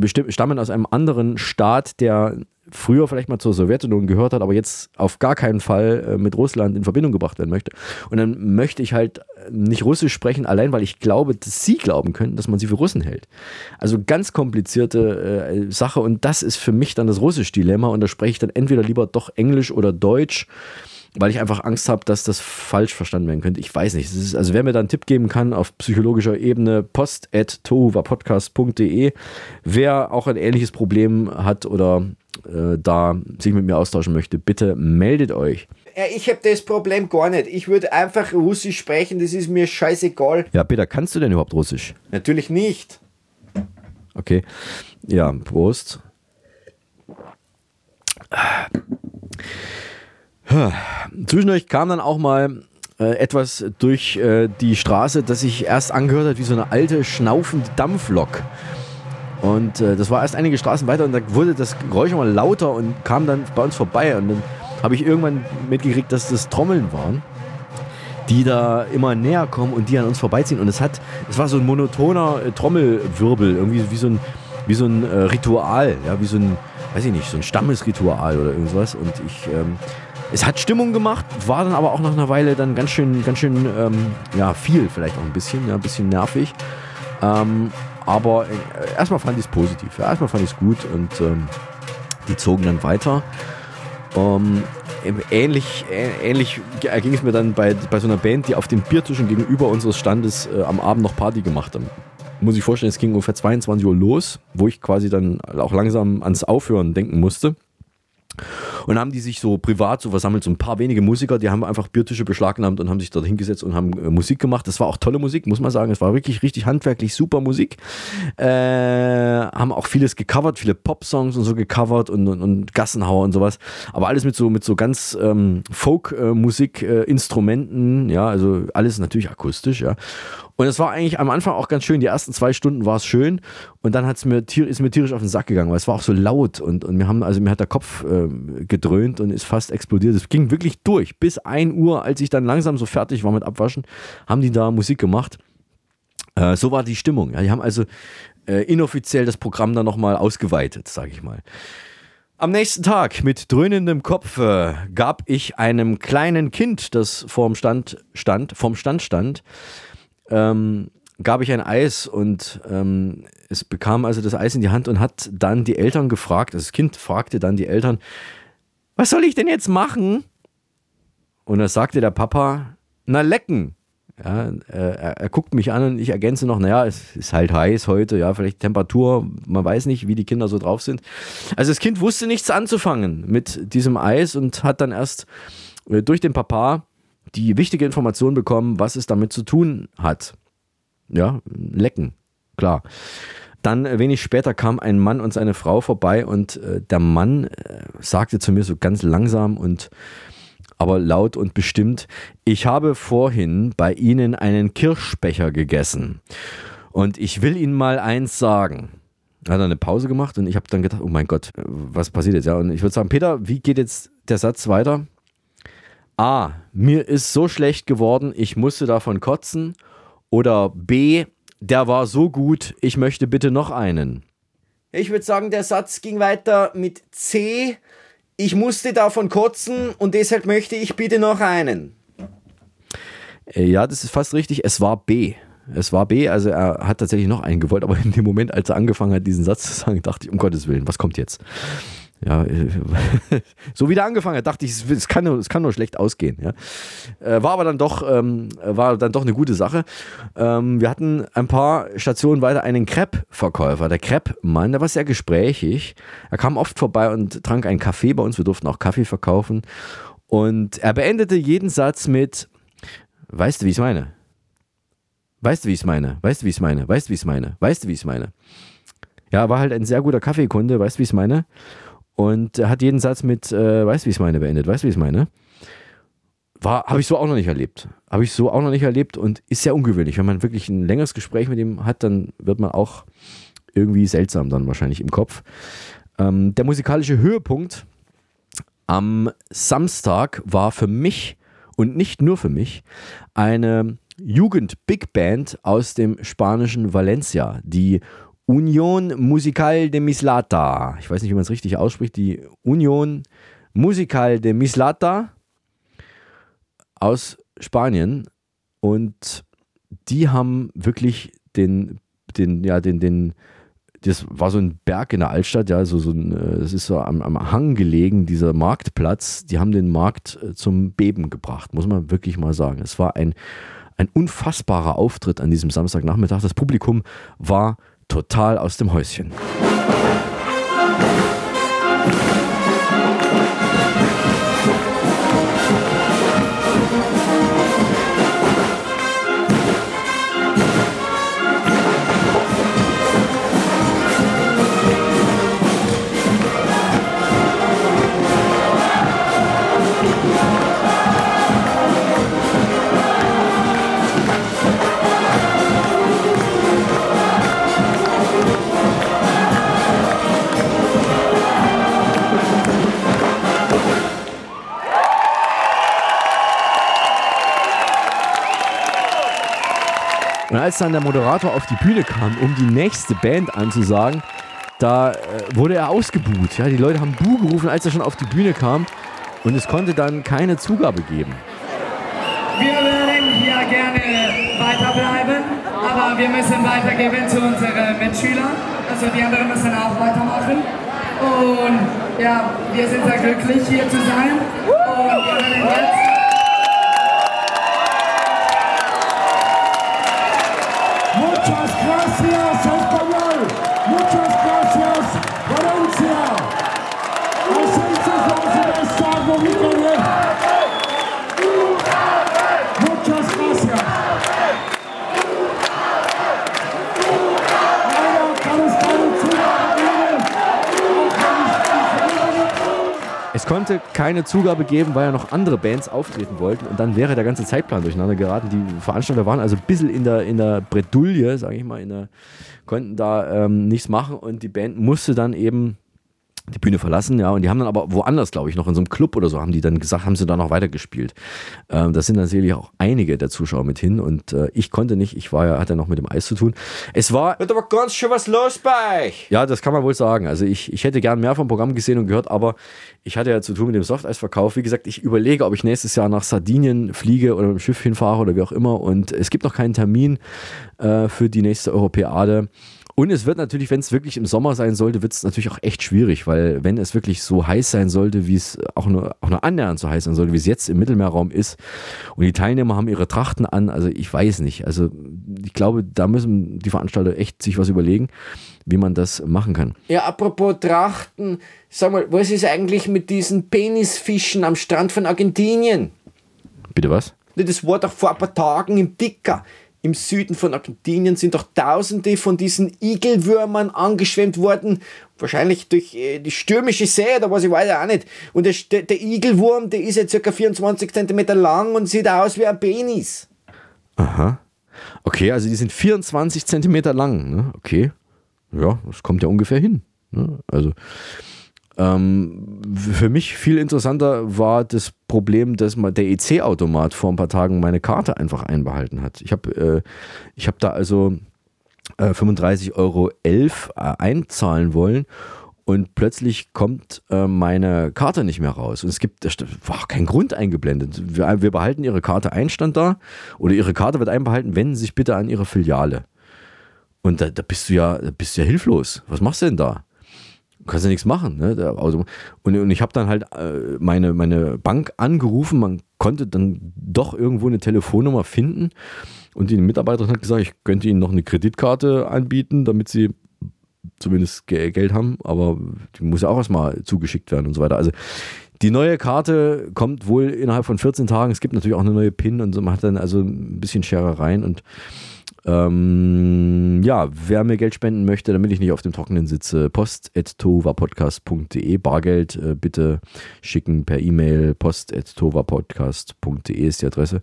bestimmt, stammen aus einem anderen Staat, der früher vielleicht mal zur Sowjetunion gehört hat, aber jetzt auf gar keinen Fall äh, mit Russland in Verbindung gebracht werden möchte. Und dann möchte ich halt nicht Russisch sprechen, allein weil ich glaube, dass sie glauben können, dass man sie für Russen hält. Also ganz komplizierte äh, Sache und das ist für mich dann das Russisch-Dilemma und da spreche ich dann entweder lieber doch Englisch oder Deutsch weil ich einfach Angst habe, dass das falsch verstanden werden könnte. Ich weiß nicht. Ist, also wer mir da einen Tipp geben kann auf psychologischer Ebene, post.tohuwapodcast.de, wer auch ein ähnliches Problem hat oder äh, da sich mit mir austauschen möchte, bitte meldet euch. Ich habe das Problem gar nicht. Ich würde einfach Russisch sprechen, das ist mir scheißegal. Ja, Peter, kannst du denn überhaupt Russisch? Natürlich nicht. Okay. Ja, Prost. Zwischendurch kam dann auch mal äh, etwas durch äh, die Straße, das sich erst angehört hat wie so eine alte, schnaufende Dampflok. Und äh, das war erst einige Straßen weiter und da wurde das Geräusch mal lauter und kam dann bei uns vorbei. Und dann habe ich irgendwann mitgekriegt, dass das Trommeln waren, die da immer näher kommen und die an uns vorbeiziehen. Und es hat, es war so ein monotoner äh, Trommelwirbel, irgendwie wie so ein, wie so ein äh, Ritual, ja, wie so ein, weiß ich nicht, so ein Stammesritual oder irgendwas. Und ich, ähm, es hat Stimmung gemacht, war dann aber auch nach einer Weile dann ganz schön, ganz schön, ähm, ja, viel vielleicht auch ein bisschen, ja, ein bisschen nervig. Ähm, aber äh, erstmal fand ich es positiv. Ja, erstmal fand ich es gut und ähm, die zogen dann weiter. Ähm, ähnlich äh, ähnlich ging es mir dann bei, bei so einer Band, die auf den Biertischen gegenüber unseres Standes äh, am Abend noch Party gemacht haben. Muss ich vorstellen, es ging ungefähr 22 Uhr los, wo ich quasi dann auch langsam ans Aufhören denken musste. Und haben die sich so privat so versammelt, so ein paar wenige Musiker, die haben einfach Biertische beschlagnahmt und haben sich dort hingesetzt und haben äh, Musik gemacht. Das war auch tolle Musik, muss man sagen. Es war wirklich richtig handwerklich super Musik. Äh, haben auch vieles gecovert, viele Pop-Songs und so gecovert und, und, und, Gassenhauer und sowas. Aber alles mit so, mit so ganz ähm, Folk-Musik-Instrumenten, äh, ja, also alles natürlich akustisch, ja. Und es war eigentlich am Anfang auch ganz schön. Die ersten zwei Stunden war es schön und dann hat's mir, ist mir tierisch auf den Sack gegangen, weil es war auch so laut und, und mir haben, also mir hat der Kopf äh, gedröhnt und ist fast explodiert. Es ging wirklich durch. Bis 1 Uhr, als ich dann langsam so fertig war mit Abwaschen, haben die da Musik gemacht. Äh, so war die Stimmung. Ja, die haben also äh, inoffiziell das Programm dann nochmal ausgeweitet, sage ich mal. Am nächsten Tag mit dröhnendem Kopf äh, gab ich einem kleinen Kind, das vorm Stand stand, vom Stand stand, ähm, gab ich ein Eis und ähm, es bekam also das Eis in die Hand und hat dann die Eltern gefragt, also das Kind fragte dann die Eltern, was soll ich denn jetzt machen? Und da sagte der Papa, na lecken. Ja, er, er, guckt mich an und ich ergänze noch, naja, es ist halt heiß heute, ja, vielleicht Temperatur, man weiß nicht, wie die Kinder so drauf sind. Also das Kind wusste nichts anzufangen mit diesem Eis und hat dann erst äh, durch den Papa die wichtige Information bekommen, was es damit zu tun hat. Ja, lecken, klar. Dann äh, wenig später kam ein Mann und seine Frau vorbei und äh, der Mann äh, sagte zu mir so ganz langsam und aber laut und bestimmt, ich habe vorhin bei Ihnen einen Kirschbecher gegessen. Und ich will Ihnen mal eins sagen. Er hat eine Pause gemacht und ich habe dann gedacht, oh mein Gott, was passiert jetzt? Ja, und ich würde sagen, Peter, wie geht jetzt der Satz weiter? A, mir ist so schlecht geworden, ich musste davon kotzen. Oder B, der war so gut, ich möchte bitte noch einen. Ich würde sagen, der Satz ging weiter mit C, ich musste davon kotzen und deshalb möchte ich bitte noch einen. Äh, ja, das ist fast richtig. Es war B. Es war B, also er hat tatsächlich noch einen gewollt, aber in dem Moment, als er angefangen hat, diesen Satz zu sagen, dachte ich, um Gottes Willen, was kommt jetzt? Ja, so wie der angefangen hat, dachte ich, es kann, nur, es kann nur schlecht ausgehen. Ja. Äh, war aber dann doch, ähm, war dann doch eine gute Sache. Ähm, wir hatten ein paar Stationen weiter einen Crepe-Verkäufer. Der Crepe-Mann, der war sehr gesprächig. Er kam oft vorbei und trank einen Kaffee bei uns. Wir durften auch Kaffee verkaufen. Und er beendete jeden Satz mit: Weißt du, wie ich es meine? Weißt du, wie ich es meine? Weißt du, wie ich es meine? Weißt du, wie ich es meine? Weißt du, wie ich es meine? Ja, war halt ein sehr guter Kaffeekunde. Weißt du, wie ich es meine? Und hat jeden Satz mit, äh, weißt du, wie ich es meine, beendet. Weißt du, wie ich es meine? Habe ich so auch noch nicht erlebt. Habe ich so auch noch nicht erlebt und ist sehr ungewöhnlich. Wenn man wirklich ein längeres Gespräch mit ihm hat, dann wird man auch irgendwie seltsam dann wahrscheinlich im Kopf. Ähm, der musikalische Höhepunkt am Samstag war für mich und nicht nur für mich eine Jugend-Big Band aus dem spanischen Valencia, die Union Musical de Mislata. Ich weiß nicht, wie man es richtig ausspricht. Die Union Musical de Mislata aus Spanien. Und die haben wirklich den, den, ja, den, den, das war so ein Berg in der Altstadt, ja, so, so ein, es ist so am, am Hang gelegen, dieser Marktplatz. Die haben den Markt äh, zum Beben gebracht, muss man wirklich mal sagen. Es war ein, ein unfassbarer Auftritt an diesem Samstagnachmittag. Das Publikum war total aus dem Häuschen. Und als dann der Moderator auf die Bühne kam, um die nächste Band anzusagen, da äh, wurde er ausgebuht. Ja, die Leute haben Bu gerufen, als er schon auf die Bühne kam. Und es konnte dann keine Zugabe geben. Wir würden hier gerne weiterbleiben, aber wir müssen weitergeben zu unseren Mitschülern. Also die anderen müssen auch weitermachen. Und ja, wir sind sehr glücklich hier zu sein. Und wir werden jetzt konnte keine Zugabe geben, weil ja noch andere Bands auftreten wollten und dann wäre der ganze Zeitplan durcheinander geraten. Die Veranstalter waren also ein bisschen in der, in der Bredouille, sage ich mal, der, konnten da ähm, nichts machen und die Band musste dann eben die Bühne verlassen, ja, und die haben dann aber woanders, glaube ich, noch in so einem Club oder so, haben die dann gesagt, haben sie da noch weitergespielt. Ähm, da sind dann sicherlich auch einige der Zuschauer mit hin und äh, ich konnte nicht, ich war ja, hatte noch mit dem Eis zu tun. Es war. Wird aber ganz schön was los bei euch. Ja, das kann man wohl sagen. Also ich, ich hätte gern mehr vom Programm gesehen und gehört, aber ich hatte ja zu tun mit dem Softeisverkauf. Wie gesagt, ich überlege, ob ich nächstes Jahr nach Sardinien fliege oder mit dem Schiff hinfahre oder wie auch immer. Und es gibt noch keinen Termin äh, für die nächste Europäade. Und es wird natürlich, wenn es wirklich im Sommer sein sollte, wird es natürlich auch echt schwierig, weil wenn es wirklich so heiß sein sollte, wie es auch nur, auch nur annähernd so heiß sein sollte, wie es jetzt im Mittelmeerraum ist, und die Teilnehmer haben ihre Trachten an, also ich weiß nicht. Also ich glaube, da müssen die Veranstalter echt sich was überlegen, wie man das machen kann. Ja, apropos Trachten, sag mal, was ist eigentlich mit diesen Penisfischen am Strand von Argentinien? Bitte was? Das war doch vor ein paar Tagen im Dicker. Im Süden von Argentinien sind doch tausende von diesen Igelwürmern angeschwemmt worden. Wahrscheinlich durch äh, die stürmische See oder was, ich weiß auch nicht. Und der, der Igelwurm, der ist ja ca. 24 cm lang und sieht aus wie ein Penis. Aha. Okay, also die sind 24 Zentimeter lang. Ne? Okay. Ja, das kommt ja ungefähr hin. Ne? Also ähm, für mich viel interessanter war das Problem, dass mal der EC-Automat vor ein paar Tagen meine Karte einfach einbehalten hat. Ich habe äh, hab da also äh, 35,11 Euro äh, einzahlen wollen und plötzlich kommt äh, meine Karte nicht mehr raus. Und es gibt, da war kein Grund eingeblendet. Wir, wir behalten Ihre Karte ein, stand da, oder Ihre Karte wird einbehalten, wenden Sie sich bitte an Ihre Filiale. Und da, da bist du ja, da bist du ja hilflos. Was machst du denn da? Kannst ja nichts machen. Ne? Also, und, und ich habe dann halt äh, meine, meine Bank angerufen, man konnte dann doch irgendwo eine Telefonnummer finden und die Mitarbeiterin hat gesagt, ich könnte ihnen noch eine Kreditkarte anbieten, damit sie zumindest Geld haben, aber die muss ja auch erstmal zugeschickt werden und so weiter. Also die neue Karte kommt wohl innerhalb von 14 Tagen. Es gibt natürlich auch eine neue PIN und so. Man hat dann also ein bisschen Scherereien und ähm, ja, wer mir Geld spenden möchte, damit ich nicht auf dem Trockenen sitze, post.tovapodcast.de. Bargeld äh, bitte schicken per E-Mail. post.tovapodcast.de ist die Adresse.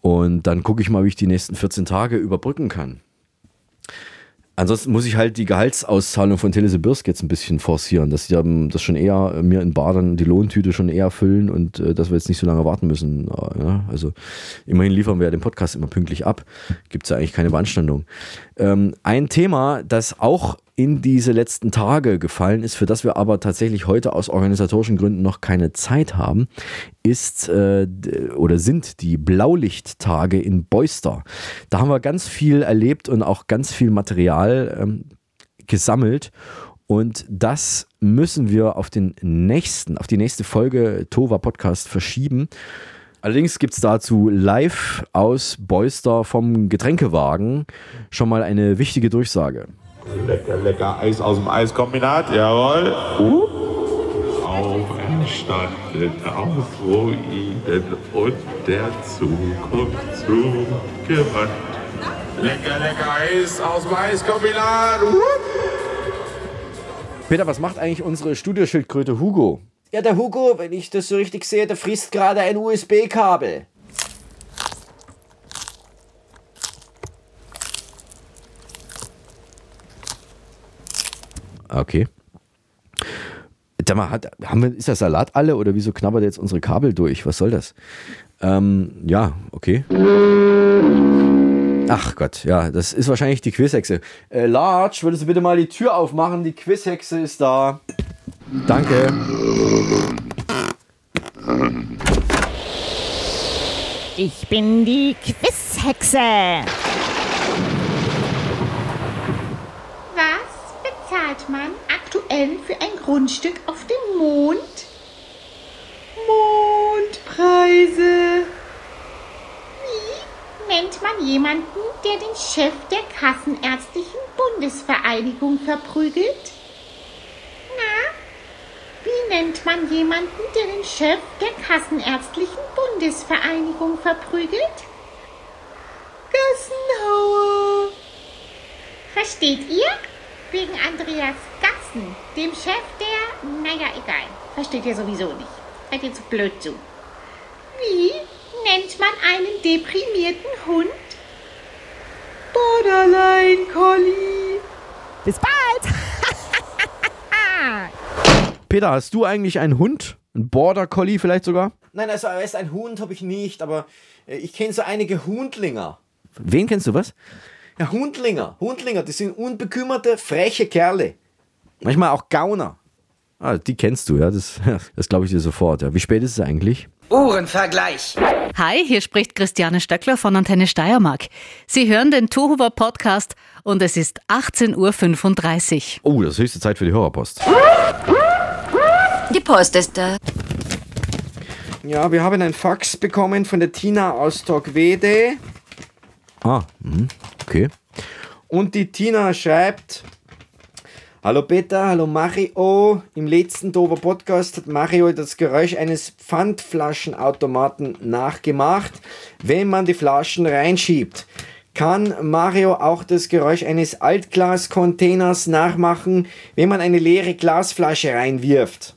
Und dann gucke ich mal, wie ich die nächsten 14 Tage überbrücken kann. Ansonsten muss ich halt die Gehaltsauszahlung von Telesibirsk jetzt ein bisschen forcieren, dass sie das schon eher äh, mir in Baden die Lohntüte schon eher füllen und äh, dass wir jetzt nicht so lange warten müssen. Äh, ja, also immerhin liefern wir ja den Podcast immer pünktlich ab. Gibt es ja eigentlich keine Beanstandung. Ähm, ein Thema, das auch in diese letzten Tage gefallen ist, für das wir aber tatsächlich heute aus organisatorischen Gründen noch keine Zeit haben, ist äh, oder sind die Blaulichttage in Beuster. Da haben wir ganz viel erlebt und auch ganz viel Material ähm, gesammelt. Und das müssen wir auf den nächsten, auf die nächste Folge Tova Podcast verschieben. Allerdings gibt es dazu live aus Beuster vom Getränkewagen schon mal eine wichtige Durchsage. Lecker, lecker Eis aus dem Eiskombinat, jawohl. Uh. Auf entstanden aus Ruinen und der Zukunft zugewandt. Lecker, lecker Eis aus dem Eiskombinat. Uh. Peter, was macht eigentlich unsere Studioschildkröte Hugo? Ja, der Hugo, wenn ich das so richtig sehe, der frisst gerade ein USB-Kabel. Okay. Sag mal, hat, haben wir, ist der Salat alle oder wieso knabbert jetzt unsere Kabel durch? Was soll das? Ähm, ja, okay. Ach Gott, ja, das ist wahrscheinlich die Quizhexe. Äh, Large, würdest du bitte mal die Tür aufmachen? Die Quizhexe ist da. Danke. Ich bin die Quizhexe. Zahlt man aktuell für ein Grundstück auf dem Mond? Mondpreise. Wie nennt man jemanden, der den Chef der Kassenärztlichen Bundesvereinigung verprügelt? Na, wie nennt man jemanden, der den Chef der Kassenärztlichen Bundesvereinigung verprügelt? Gassenhauer. Versteht ihr? Wegen Andreas Gassen, dem Chef der. Naja, egal. Versteht ihr sowieso nicht. Seid ihr zu blöd zu. Wie nennt man einen deprimierten Hund? Borderline Collie. Bis bald! Peter, hast du eigentlich einen Hund? Ein Border Collie vielleicht sogar? Nein, also weißt, ein Hund habe ich nicht, aber äh, ich kenne so einige Hundlinger. Wen kennst du was? Ja, Hundlinger. Hundlinger, das sind unbekümmerte, freche Kerle. Manchmal auch Gauner. Ah, die kennst du, ja. Das, das glaube ich dir sofort. Ja. Wie spät ist es eigentlich? Uhrenvergleich. Hi, hier spricht Christiane Stöckler von Antenne Steiermark. Sie hören den Tohuwa Podcast und es ist 18.35 Uhr. Oh, das ist höchste Zeit für die Hörerpost. Die Post ist da. Ja, wir haben ein Fax bekommen von der Tina aus Torquede. Ah, mh, okay. Und die Tina schreibt: Hallo Peter, hallo Mario. Im letzten Dover Podcast hat Mario das Geräusch eines Pfandflaschenautomaten nachgemacht, wenn man die Flaschen reinschiebt. Kann Mario auch das Geräusch eines Altglas-Containers nachmachen, wenn man eine leere Glasflasche reinwirft?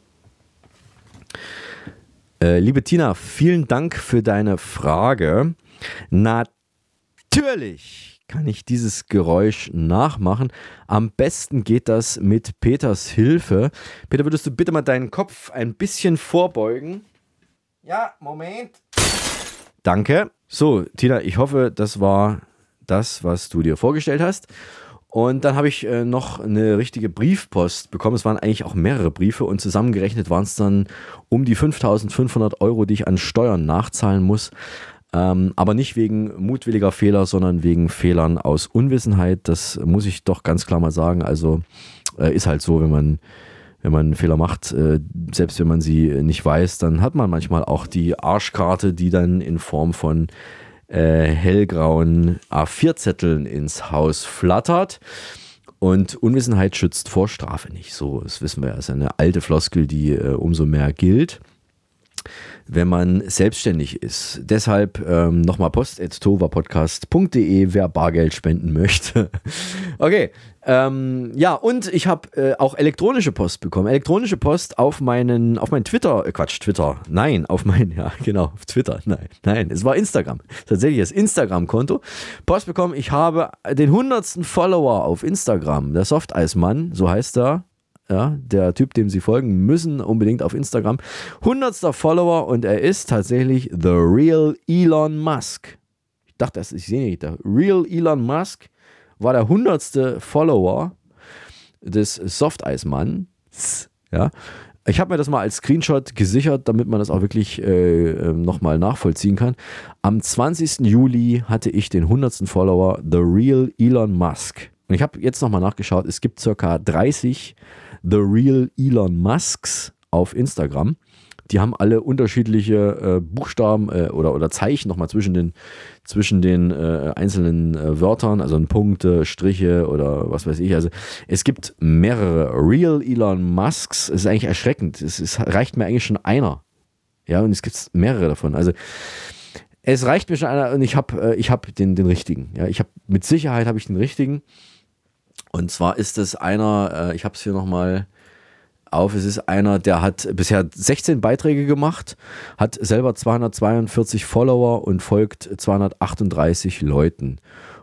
Äh, liebe Tina, vielen Dank für deine Frage. Natürlich kann ich dieses Geräusch nachmachen. Am besten geht das mit Peters Hilfe. Peter, würdest du bitte mal deinen Kopf ein bisschen vorbeugen? Ja, Moment. Danke. So, Tina, ich hoffe, das war das, was du dir vorgestellt hast. Und dann habe ich äh, noch eine richtige Briefpost bekommen. Es waren eigentlich auch mehrere Briefe und zusammengerechnet waren es dann um die 5500 Euro, die ich an Steuern nachzahlen muss. Ähm, aber nicht wegen mutwilliger Fehler, sondern wegen Fehlern aus Unwissenheit. Das muss ich doch ganz klar mal sagen. Also äh, ist halt so, wenn man, wenn man Fehler macht, äh, selbst wenn man sie nicht weiß, dann hat man manchmal auch die Arschkarte, die dann in Form von äh, hellgrauen A4-Zetteln ins Haus flattert. Und Unwissenheit schützt vor Strafe nicht. So, das wissen wir ja. Das ist eine alte Floskel, die äh, umso mehr gilt wenn man selbstständig ist. Deshalb ähm, nochmal post.tovapodcast.de, wer Bargeld spenden möchte. okay, ähm, ja, und ich habe äh, auch elektronische Post bekommen. Elektronische Post auf meinen, auf mein Twitter, äh, Quatsch, Twitter, nein, auf mein, ja, genau, auf Twitter, nein, nein, es war Instagram. Tatsächlich das Instagram-Konto. Post bekommen, ich habe den hundertsten Follower auf Instagram, der Softeismann, so heißt er, ja, der Typ, dem Sie folgen müssen, unbedingt auf Instagram. 100. Follower und er ist tatsächlich The Real Elon Musk. Ich dachte, das ich sehe nicht. Der Real Elon Musk war der 100. Follower des Softeismanns. Ja. Ich habe mir das mal als Screenshot gesichert, damit man das auch wirklich äh, nochmal nachvollziehen kann. Am 20. Juli hatte ich den 100. Follower, The Real Elon Musk. Und ich habe jetzt nochmal nachgeschaut, es gibt circa 30 The Real Elon Musks auf Instagram. Die haben alle unterschiedliche äh, Buchstaben äh, oder, oder Zeichen nochmal zwischen den, zwischen den äh, einzelnen äh, Wörtern, also Punkte, Striche oder was weiß ich. Also es gibt mehrere Real Elon Musks. Es ist eigentlich erschreckend. Es, es reicht mir eigentlich schon einer. Ja, und es gibt mehrere davon. Also es reicht mir schon einer und ich habe äh, ich hab den, den richtigen. Ja, ich habe mit Sicherheit habe ich den richtigen. Und zwar ist es einer, äh, ich habe es hier nochmal auf, es ist einer, der hat bisher 16 Beiträge gemacht, hat selber 242 Follower und folgt 238 Leuten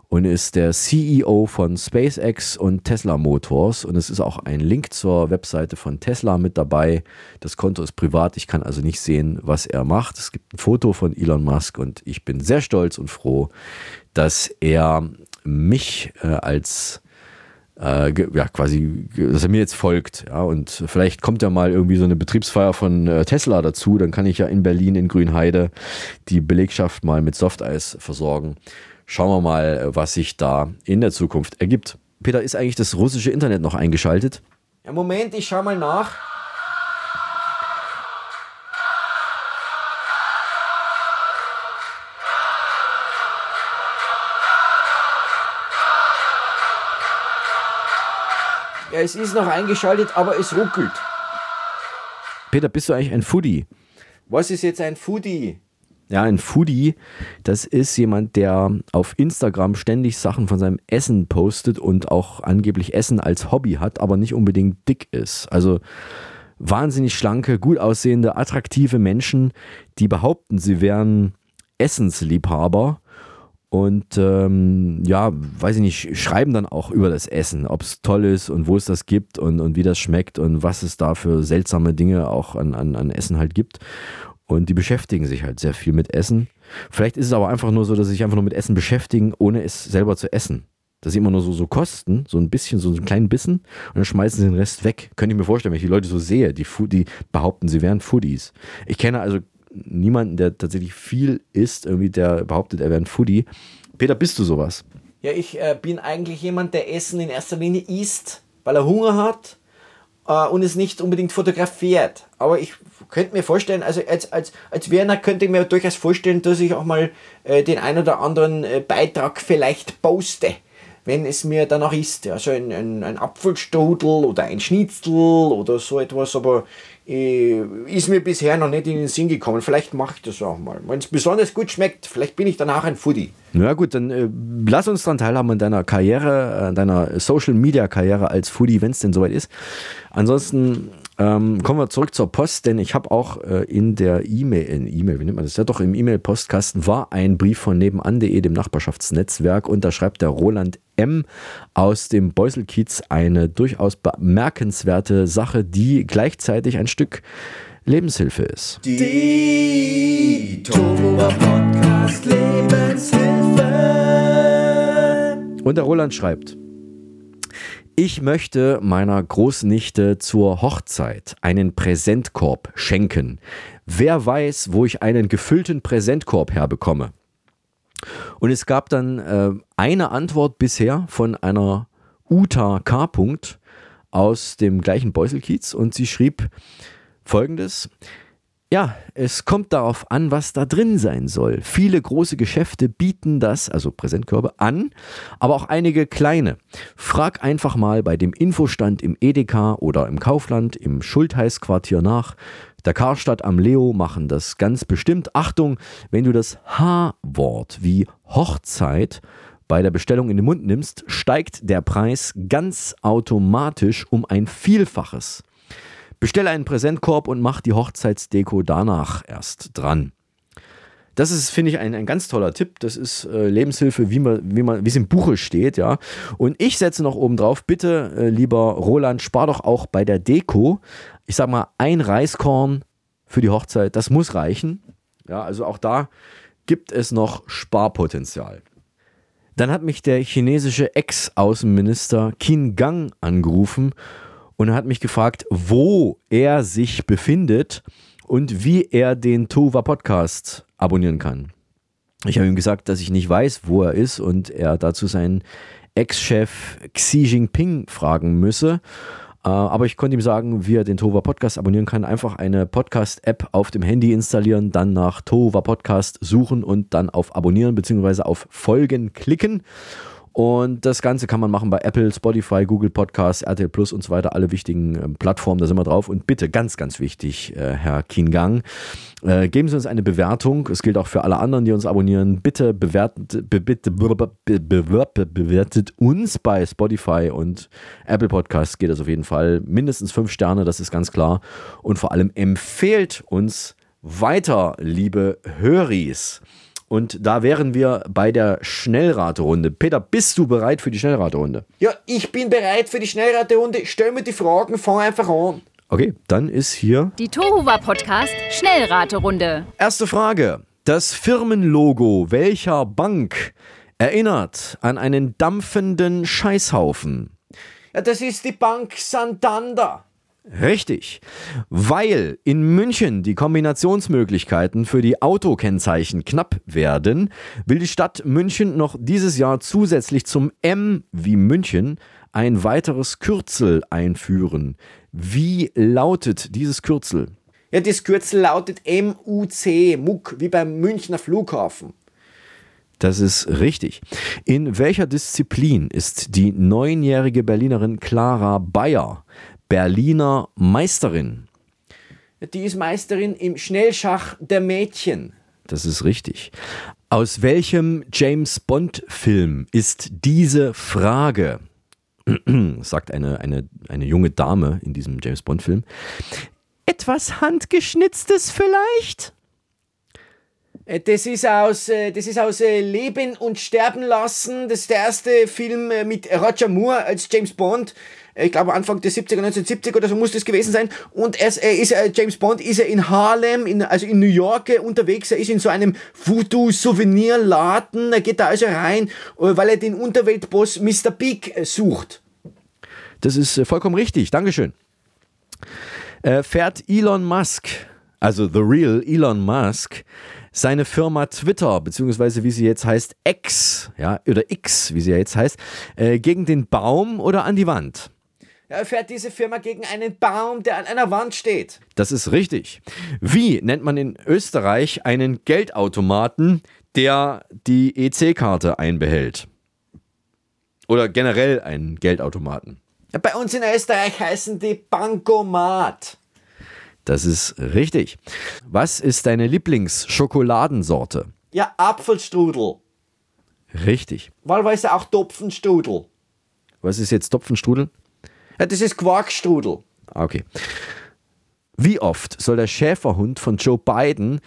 und ist der CEO von SpaceX und Tesla Motors und es ist auch ein Link zur Webseite von Tesla mit dabei. Das Konto ist privat, ich kann also nicht sehen, was er macht. Es gibt ein Foto von Elon Musk und ich bin sehr stolz und froh, dass er mich äh, als äh, ja, quasi, dass er mir jetzt folgt. Ja, und vielleicht kommt ja mal irgendwie so eine Betriebsfeier von äh, Tesla dazu. Dann kann ich ja in Berlin, in Grünheide, die Belegschaft mal mit Softeis versorgen. Schauen wir mal, was sich da in der Zukunft ergibt. Peter, ist eigentlich das russische Internet noch eingeschaltet? Ja, Moment, ich schau mal nach. Ja, es ist noch eingeschaltet, aber es ruckelt. Peter, bist du eigentlich ein Foodie? Was ist jetzt ein Foodie? Ja, ein Foodie, das ist jemand, der auf Instagram ständig Sachen von seinem Essen postet und auch angeblich Essen als Hobby hat, aber nicht unbedingt dick ist. Also wahnsinnig schlanke, gut aussehende, attraktive Menschen, die behaupten, sie wären Essensliebhaber Und ähm, ja, weiß ich nicht, schreiben dann auch über das Essen, ob es toll ist und wo es das gibt und, und wie das schmeckt und was es da für seltsame Dinge auch an, an, an Essen halt gibt. Und die beschäftigen sich halt sehr viel mit Essen. Vielleicht ist es aber einfach nur so, dass sie sich einfach nur mit Essen beschäftigen, ohne es selber zu essen. Dass sie immer nur so, so kosten, so ein bisschen, so einen kleinen Bissen und dann schmeißen sie den Rest weg. Könnte ich mir vorstellen, wenn ich die Leute so sehe, die, die behaupten, sie wären Foodies. Ich kenne also niemanden, der tatsächlich viel isst, irgendwie, der behauptet, er wäre ein Foodie. Peter, bist du sowas? Ja, ich äh, bin eigentlich jemand, der Essen in erster Linie isst, weil er Hunger hat äh, und es nicht unbedingt fotografiert. Aber ich könnte mir vorstellen, also als, als, als Werner könnte ich mir durchaus vorstellen, dass ich auch mal äh, den ein oder anderen äh, Beitrag vielleicht poste, wenn es mir danach ist. Also ein, ein, ein Apfelstrudel oder ein Schnitzel oder so etwas, aber ist mir bisher noch nicht in den Sinn gekommen. Vielleicht mache ich das auch mal. Wenn es besonders gut schmeckt, vielleicht bin ich danach ein Foodie. Na gut, dann äh, lass uns daran teilhaben an deiner Karriere, an deiner Social Media Karriere als Foodie, wenn es denn soweit ist. Ansonsten ähm, kommen wir zurück zur Post, denn ich habe auch äh, in der E-Mail, in E-Mail, wie nennt man das? Ja, doch im E-Mail-Postkasten war ein Brief von nebenan.de, dem Nachbarschaftsnetzwerk, und da schreibt der Roland M. aus dem Beuselkiez eine durchaus bemerkenswerte Sache, die gleichzeitig ein Stück Lebenshilfe ist. Die Tohuwa Podcast Lebenshilfe. Und der Roland schreibt, ich möchte meiner Großnichte zur Hochzeit einen Präsentkorb schenken. Wer weiß, wo ich einen gefüllten Präsentkorb herbekomme? Und es gab dann äh, eine Antwort bisher von einer Uta K. aus dem gleichen Beuselkiez und sie schrieb folgendes. Ja, es kommt darauf an, was da drin sein soll. Viele große Geschäfte bieten das, also Präsentkörbe, an, aber auch einige kleine. Frag einfach mal bei dem Infostand im Edeka oder im Kaufland im Schultheißquartier nach. Der Karstadt am Leo machen das ganz bestimmt. Achtung, wenn du das H-Wort wie Hochzeit bei der Bestellung in den Mund nimmst, steigt der Preis ganz automatisch um ein Vielfaches. Bestelle einen Präsentkorb und mach die Hochzeitsdeko danach erst dran. Das ist, finde ich, ein, ein ganz toller Tipp. Das ist äh, Lebenshilfe, wie man, wie man, es im Buche steht, ja. Und ich setze noch oben drauf, bitte, äh, lieber Roland, spar doch auch bei der Deko. Ich sag mal, ein Reiskorn für die Hochzeit, das muss reichen. Ja, also auch da gibt es noch Sparpotenzial. Dann hat mich der chinesische Ex-Außenminister Qin Gang angerufen und er hat mich gefragt, wo er sich befindet und wie er den Tova Podcast abonnieren kann. Ich habe ihm gesagt, dass ich nicht weiß, wo er ist und er dazu seinen Ex-Chef Xi Jinping fragen müsse. Äh, aber ich konnte ihm sagen, wie er den Tova Podcast abonnieren kann. Einfach eine Podcast-App auf dem Handy installieren, dann nach Tova Podcast suchen und dann auf Abonnieren bzw. auf Folgen klicken. Und das Ganze kann man machen bei Apple, Spotify, Google Podcasts, RTL Plus und so weiter, alle wichtigen äh, Plattformen, da sind wir drauf. Und bitte, ganz, ganz wichtig, äh, Herr Kiengang, äh, geben Sie uns eine Bewertung. Es gilt auch für alle anderen, die uns abonnieren. Bitte bewertet, be, bitte be, be, bewertet uns bei Spotify und Apple Podcasts geht das auf jeden Fall. Mindestens fünf Sterne, das ist ganz klar. Und vor allem empfehlt uns weiter, liebe Höris. Und da wären wir bei der Schnellraterunde. Peter, bist du bereit für die Schnellraterunde? Ja, ich bin bereit für die Schnellraterunde. Stell mir die Fragen, fang einfach an. Okay, dann ist hier Die Tohuwa Podcast Schnellraterunde. erste Frage. Das Firmenlogo welcher Bank erinnert an einen dampfenden Scheißhaufen? Ja, das ist die Bank Santander. Richtig. Weil in München die Kombinationsmöglichkeiten für die Autokennzeichen knapp werden, will die Stadt München noch dieses Jahr zusätzlich zum M wie München ein weiteres Kürzel einführen. Wie lautet dieses Kürzel? Ja, das Kürzel lautet MUC, MUC, wie beim Münchner Flughafen. Das ist richtig. In welcher Disziplin ist die neunjährige Berlinerin Clara Bayer Berliner Meisterin? Die ist Meisterin im Schnellschach der Mädchen. Das ist richtig. Aus welchem James Bond-Film ist diese Frage? sagt eine, eine, eine junge Dame in diesem James Bond-Film. Etwas Handgeschnitztes vielleicht? Äh, Das ist aus, äh, das ist aus äh, Leben und Sterben lassen. Das ist der erste Film mit Roger Moore als James Bond. Äh, Ich glaube Anfang der 70er, 1970 oder so muss das gewesen sein. Und er ist, er äh, James Bond ist er in Harlem, in, also in New York äh, unterwegs. Er ist in so einem Voodoo-Souvenirladen. Er geht da also rein, weil er den Unterweltboss Mr. Big sucht. Das ist vollkommen richtig. Dankeschön. Äh, fährt Elon Musk, also The Real Elon Musk, seine Firma Twitter, beziehungsweise wie sie jetzt heißt, X, ja, oder X, wie sie jetzt heißt, äh, gegen den Baum oder an die Wand? Er fährt diese Firma gegen einen Baum, der an einer Wand steht. Das ist richtig. Wie nennt man in Österreich einen Geldautomaten, der die EC-Karte einbehält? Oder generell einen Geldautomaten? Ja, Bei uns in Österreich heißen die Bankomat. Das ist richtig. Was ist deine Lieblingsschokoladensorte? Ja, Apfelstrudel. Richtig. Wahlweise auch Topfenstrudel. Was ist jetzt Topfenstrudel? Ja, das ist Quarkstrudel. Ah, Okay. Wie oft soll der Schäferhund von Joe Biden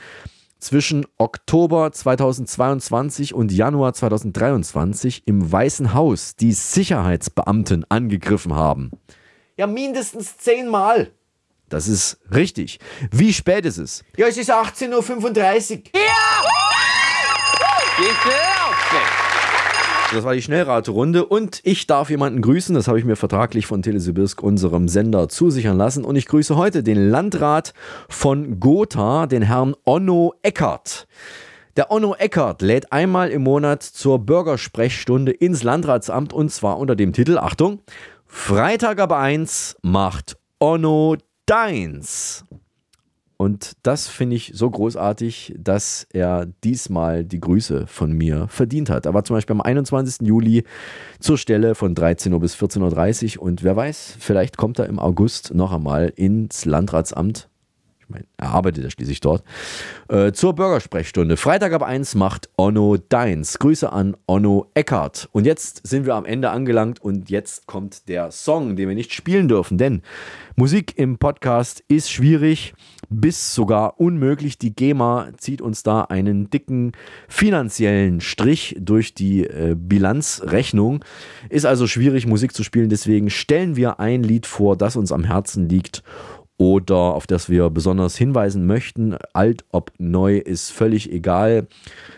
zwischen Oktober 2022 und Januar 2023 im Weißen Haus die Sicherheitsbeamten angegriffen haben? Ja, mindestens zehnmal. Das ist richtig. Wie spät ist es? Ja, es ist 18.35 Uhr. Das war die Schnellraterunde und ich darf jemanden grüßen. Das habe ich mir vertraglich von Telesibirsk, unserem Sender, zusichern lassen. Und ich grüße heute den Landrat von Gotha, den Herrn Onno Eckert. Der Onno Eckert lädt einmal im Monat zur Bürgersprechstunde ins Landratsamt und zwar unter dem Titel, Achtung, Freitag ab 1 macht Onno deins. Und das finde ich so großartig, dass er diesmal die Grüße von mir verdient hat. Er war zum Beispiel am 21. Juli zur Stelle von 13 Uhr bis 14.30 Uhr und wer weiß, vielleicht kommt er im August noch einmal ins Landratsamt. Meine, er arbeitet ja schließlich dort. Äh, zur Bürgersprechstunde. Freitag ab 1 macht Onno Deins. Grüße an Onno Eckert. Und jetzt sind wir am Ende angelangt und jetzt kommt der Song, den wir nicht spielen dürfen, denn Musik im Podcast ist schwierig bis sogar unmöglich. Die GEMA zieht uns da einen dicken finanziellen Strich durch die äh, Bilanzrechnung. Ist also schwierig, Musik zu spielen. Deswegen stellen wir ein Lied vor, das uns am Herzen liegt oder auf das wir besonders hinweisen möchten. Alt ob neu ist völlig egal.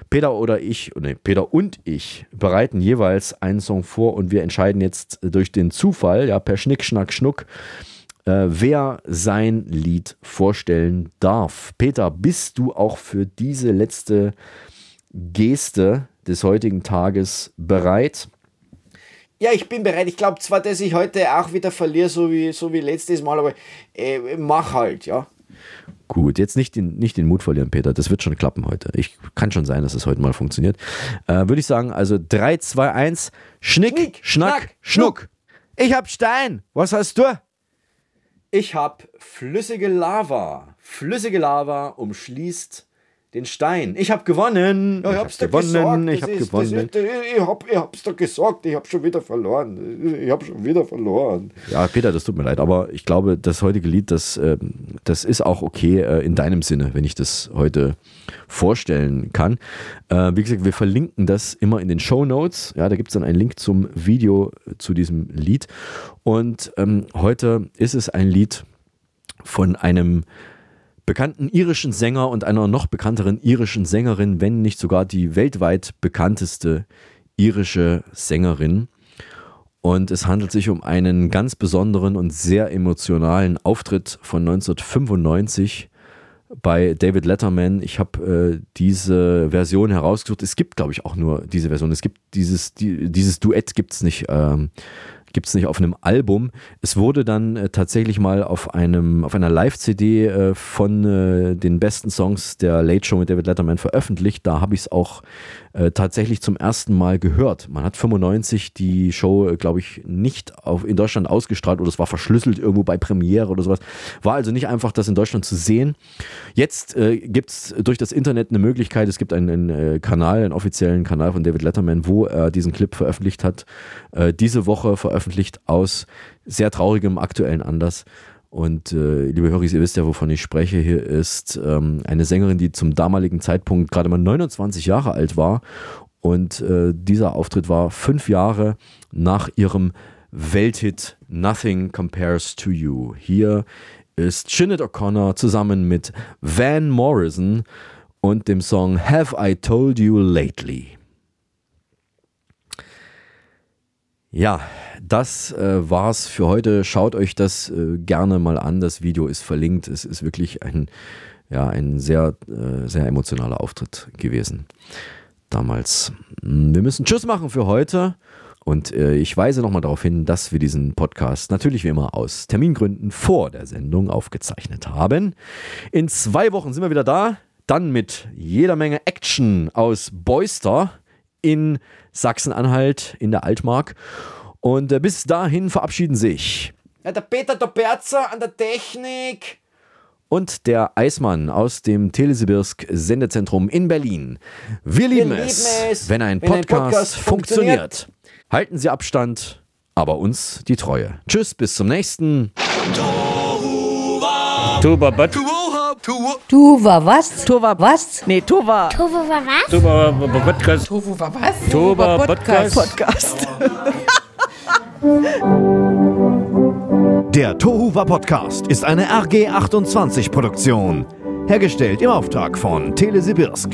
Peter oder ich, nee, Peter und ich bereiten jeweils einen Song vor und wir entscheiden jetzt durch den Zufall, ja, per Schnick, Schnack, Schnuck, äh, wer sein Lied vorstellen darf. Peter, bist du auch für diese letzte Geste des heutigen Tages bereit? Ja, ich bin bereit. Ich glaube zwar, dass ich heute auch wieder verliere, so wie, so wie letztes Mal, aber äh, mach halt, ja. Gut, jetzt nicht den, nicht den Mut verlieren, Peter. Das wird schon klappen heute. Ich kann schon sein, dass es heute mal funktioniert. Äh, Würde ich sagen, also 3, 2, 1, Schnick, Schnick, Schnack, Schnack, Schnuck. Ich hab Stein. Was hast du? Ich habe flüssige Lava. Flüssige Lava umschließt den Stein. Ich habe gewonnen. Ja, ich hab's gewonnen, ich das hab ist- gewonnen. Das ist, ich, hab, ich hab's doch gesagt, ich habe schon wieder verloren. Ich habe schon wieder verloren. Ja, Peter, das tut mir leid, aber ich glaube, das heutige Lied, das, ähm, das ist auch okay äh, in deinem Sinne, wenn ich das heute vorstellen kann. Äh, wie gesagt, wir verlinken das immer in den Show Notes. Ja, da gibt es dann einen Link zum Video äh, zu diesem Lied. Und ähm, heute ist es ein Lied von einem bekannten irischen Sänger und einer noch bekannteren irischen Sängerin, wenn nicht sogar die weltweit bekannteste irische Sängerin. Und es handelt sich um einen ganz besonderen und sehr emotionalen Auftritt von 1995 bei David Letterman. Ich habe äh, diese Version herausgesucht. Es gibt, glaube ich, auch nur diese Version. Es gibt dieses, die, dieses Duett gibt es nicht. Ähm, gibt es nicht auf einem Album. Es wurde dann äh, tatsächlich mal auf einem auf einer Live-CD äh, von äh, den besten Songs der Late Show mit David Letterman veröffentlicht. Da habe ich es auch äh, tatsächlich zum ersten Mal gehört. Man hat 95 die Show, äh, glaube ich, nicht auf, in Deutschland ausgestrahlt oder es war verschlüsselt irgendwo bei Premiere oder sowas. War also nicht einfach, das in Deutschland zu sehen. Jetzt äh, gibt es durch das Internet eine Möglichkeit, es gibt einen, einen äh, Kanal, einen offiziellen Kanal von David Letterman, wo er diesen Clip veröffentlicht hat. Äh, diese Woche veröffentlicht aus sehr traurigem aktuellen Anlass. Und äh, liebe Höris, ihr wisst ja, wovon ich spreche. Hier ist ähm, eine Sängerin, die zum damaligen Zeitpunkt gerade mal 29 Jahre alt war. Und äh, dieser Auftritt war fünf Jahre nach ihrem Welthit Nothing Compares to You. Hier ist Sinead O'Connor zusammen mit Van Morrison und dem Song Have I Told You Lately. Ja, das äh, war's für heute. Schaut euch das äh, gerne mal an. Das Video ist verlinkt. Es ist wirklich ein, ja, ein sehr, äh, sehr emotionaler Auftritt gewesen damals. Wir müssen Tschüss machen für heute. Und äh, ich weise nochmal darauf hin, dass wir diesen Podcast natürlich wie immer aus Termingründen vor der Sendung aufgezeichnet haben. In zwei Wochen sind wir wieder da. Dann mit jeder Menge Action aus Beuster in Sachsen-Anhalt in der Altmark. Und äh, bis dahin verabschieden sich Ja, der Peter Doberzer an der Technik. und der Eismann aus dem Telesibirsk Sendezentrum in Berlin. Wir lieben, lieben es, es, wenn ein wenn ein Podcast, Podcast funktioniert. funktioniert. Halten Sie Abstand, aber uns die Treue. Tschüss, bis zum nächsten. Tuba, Du war was? Tu war was? Nee, tu war. War was? Tuba Podcast. Tofu war was? Tuba Podcast. Podcast. Der Tohuwa Podcast ist eine RG28 Produktion. Hergestellt im Auftrag von Telesibirsk.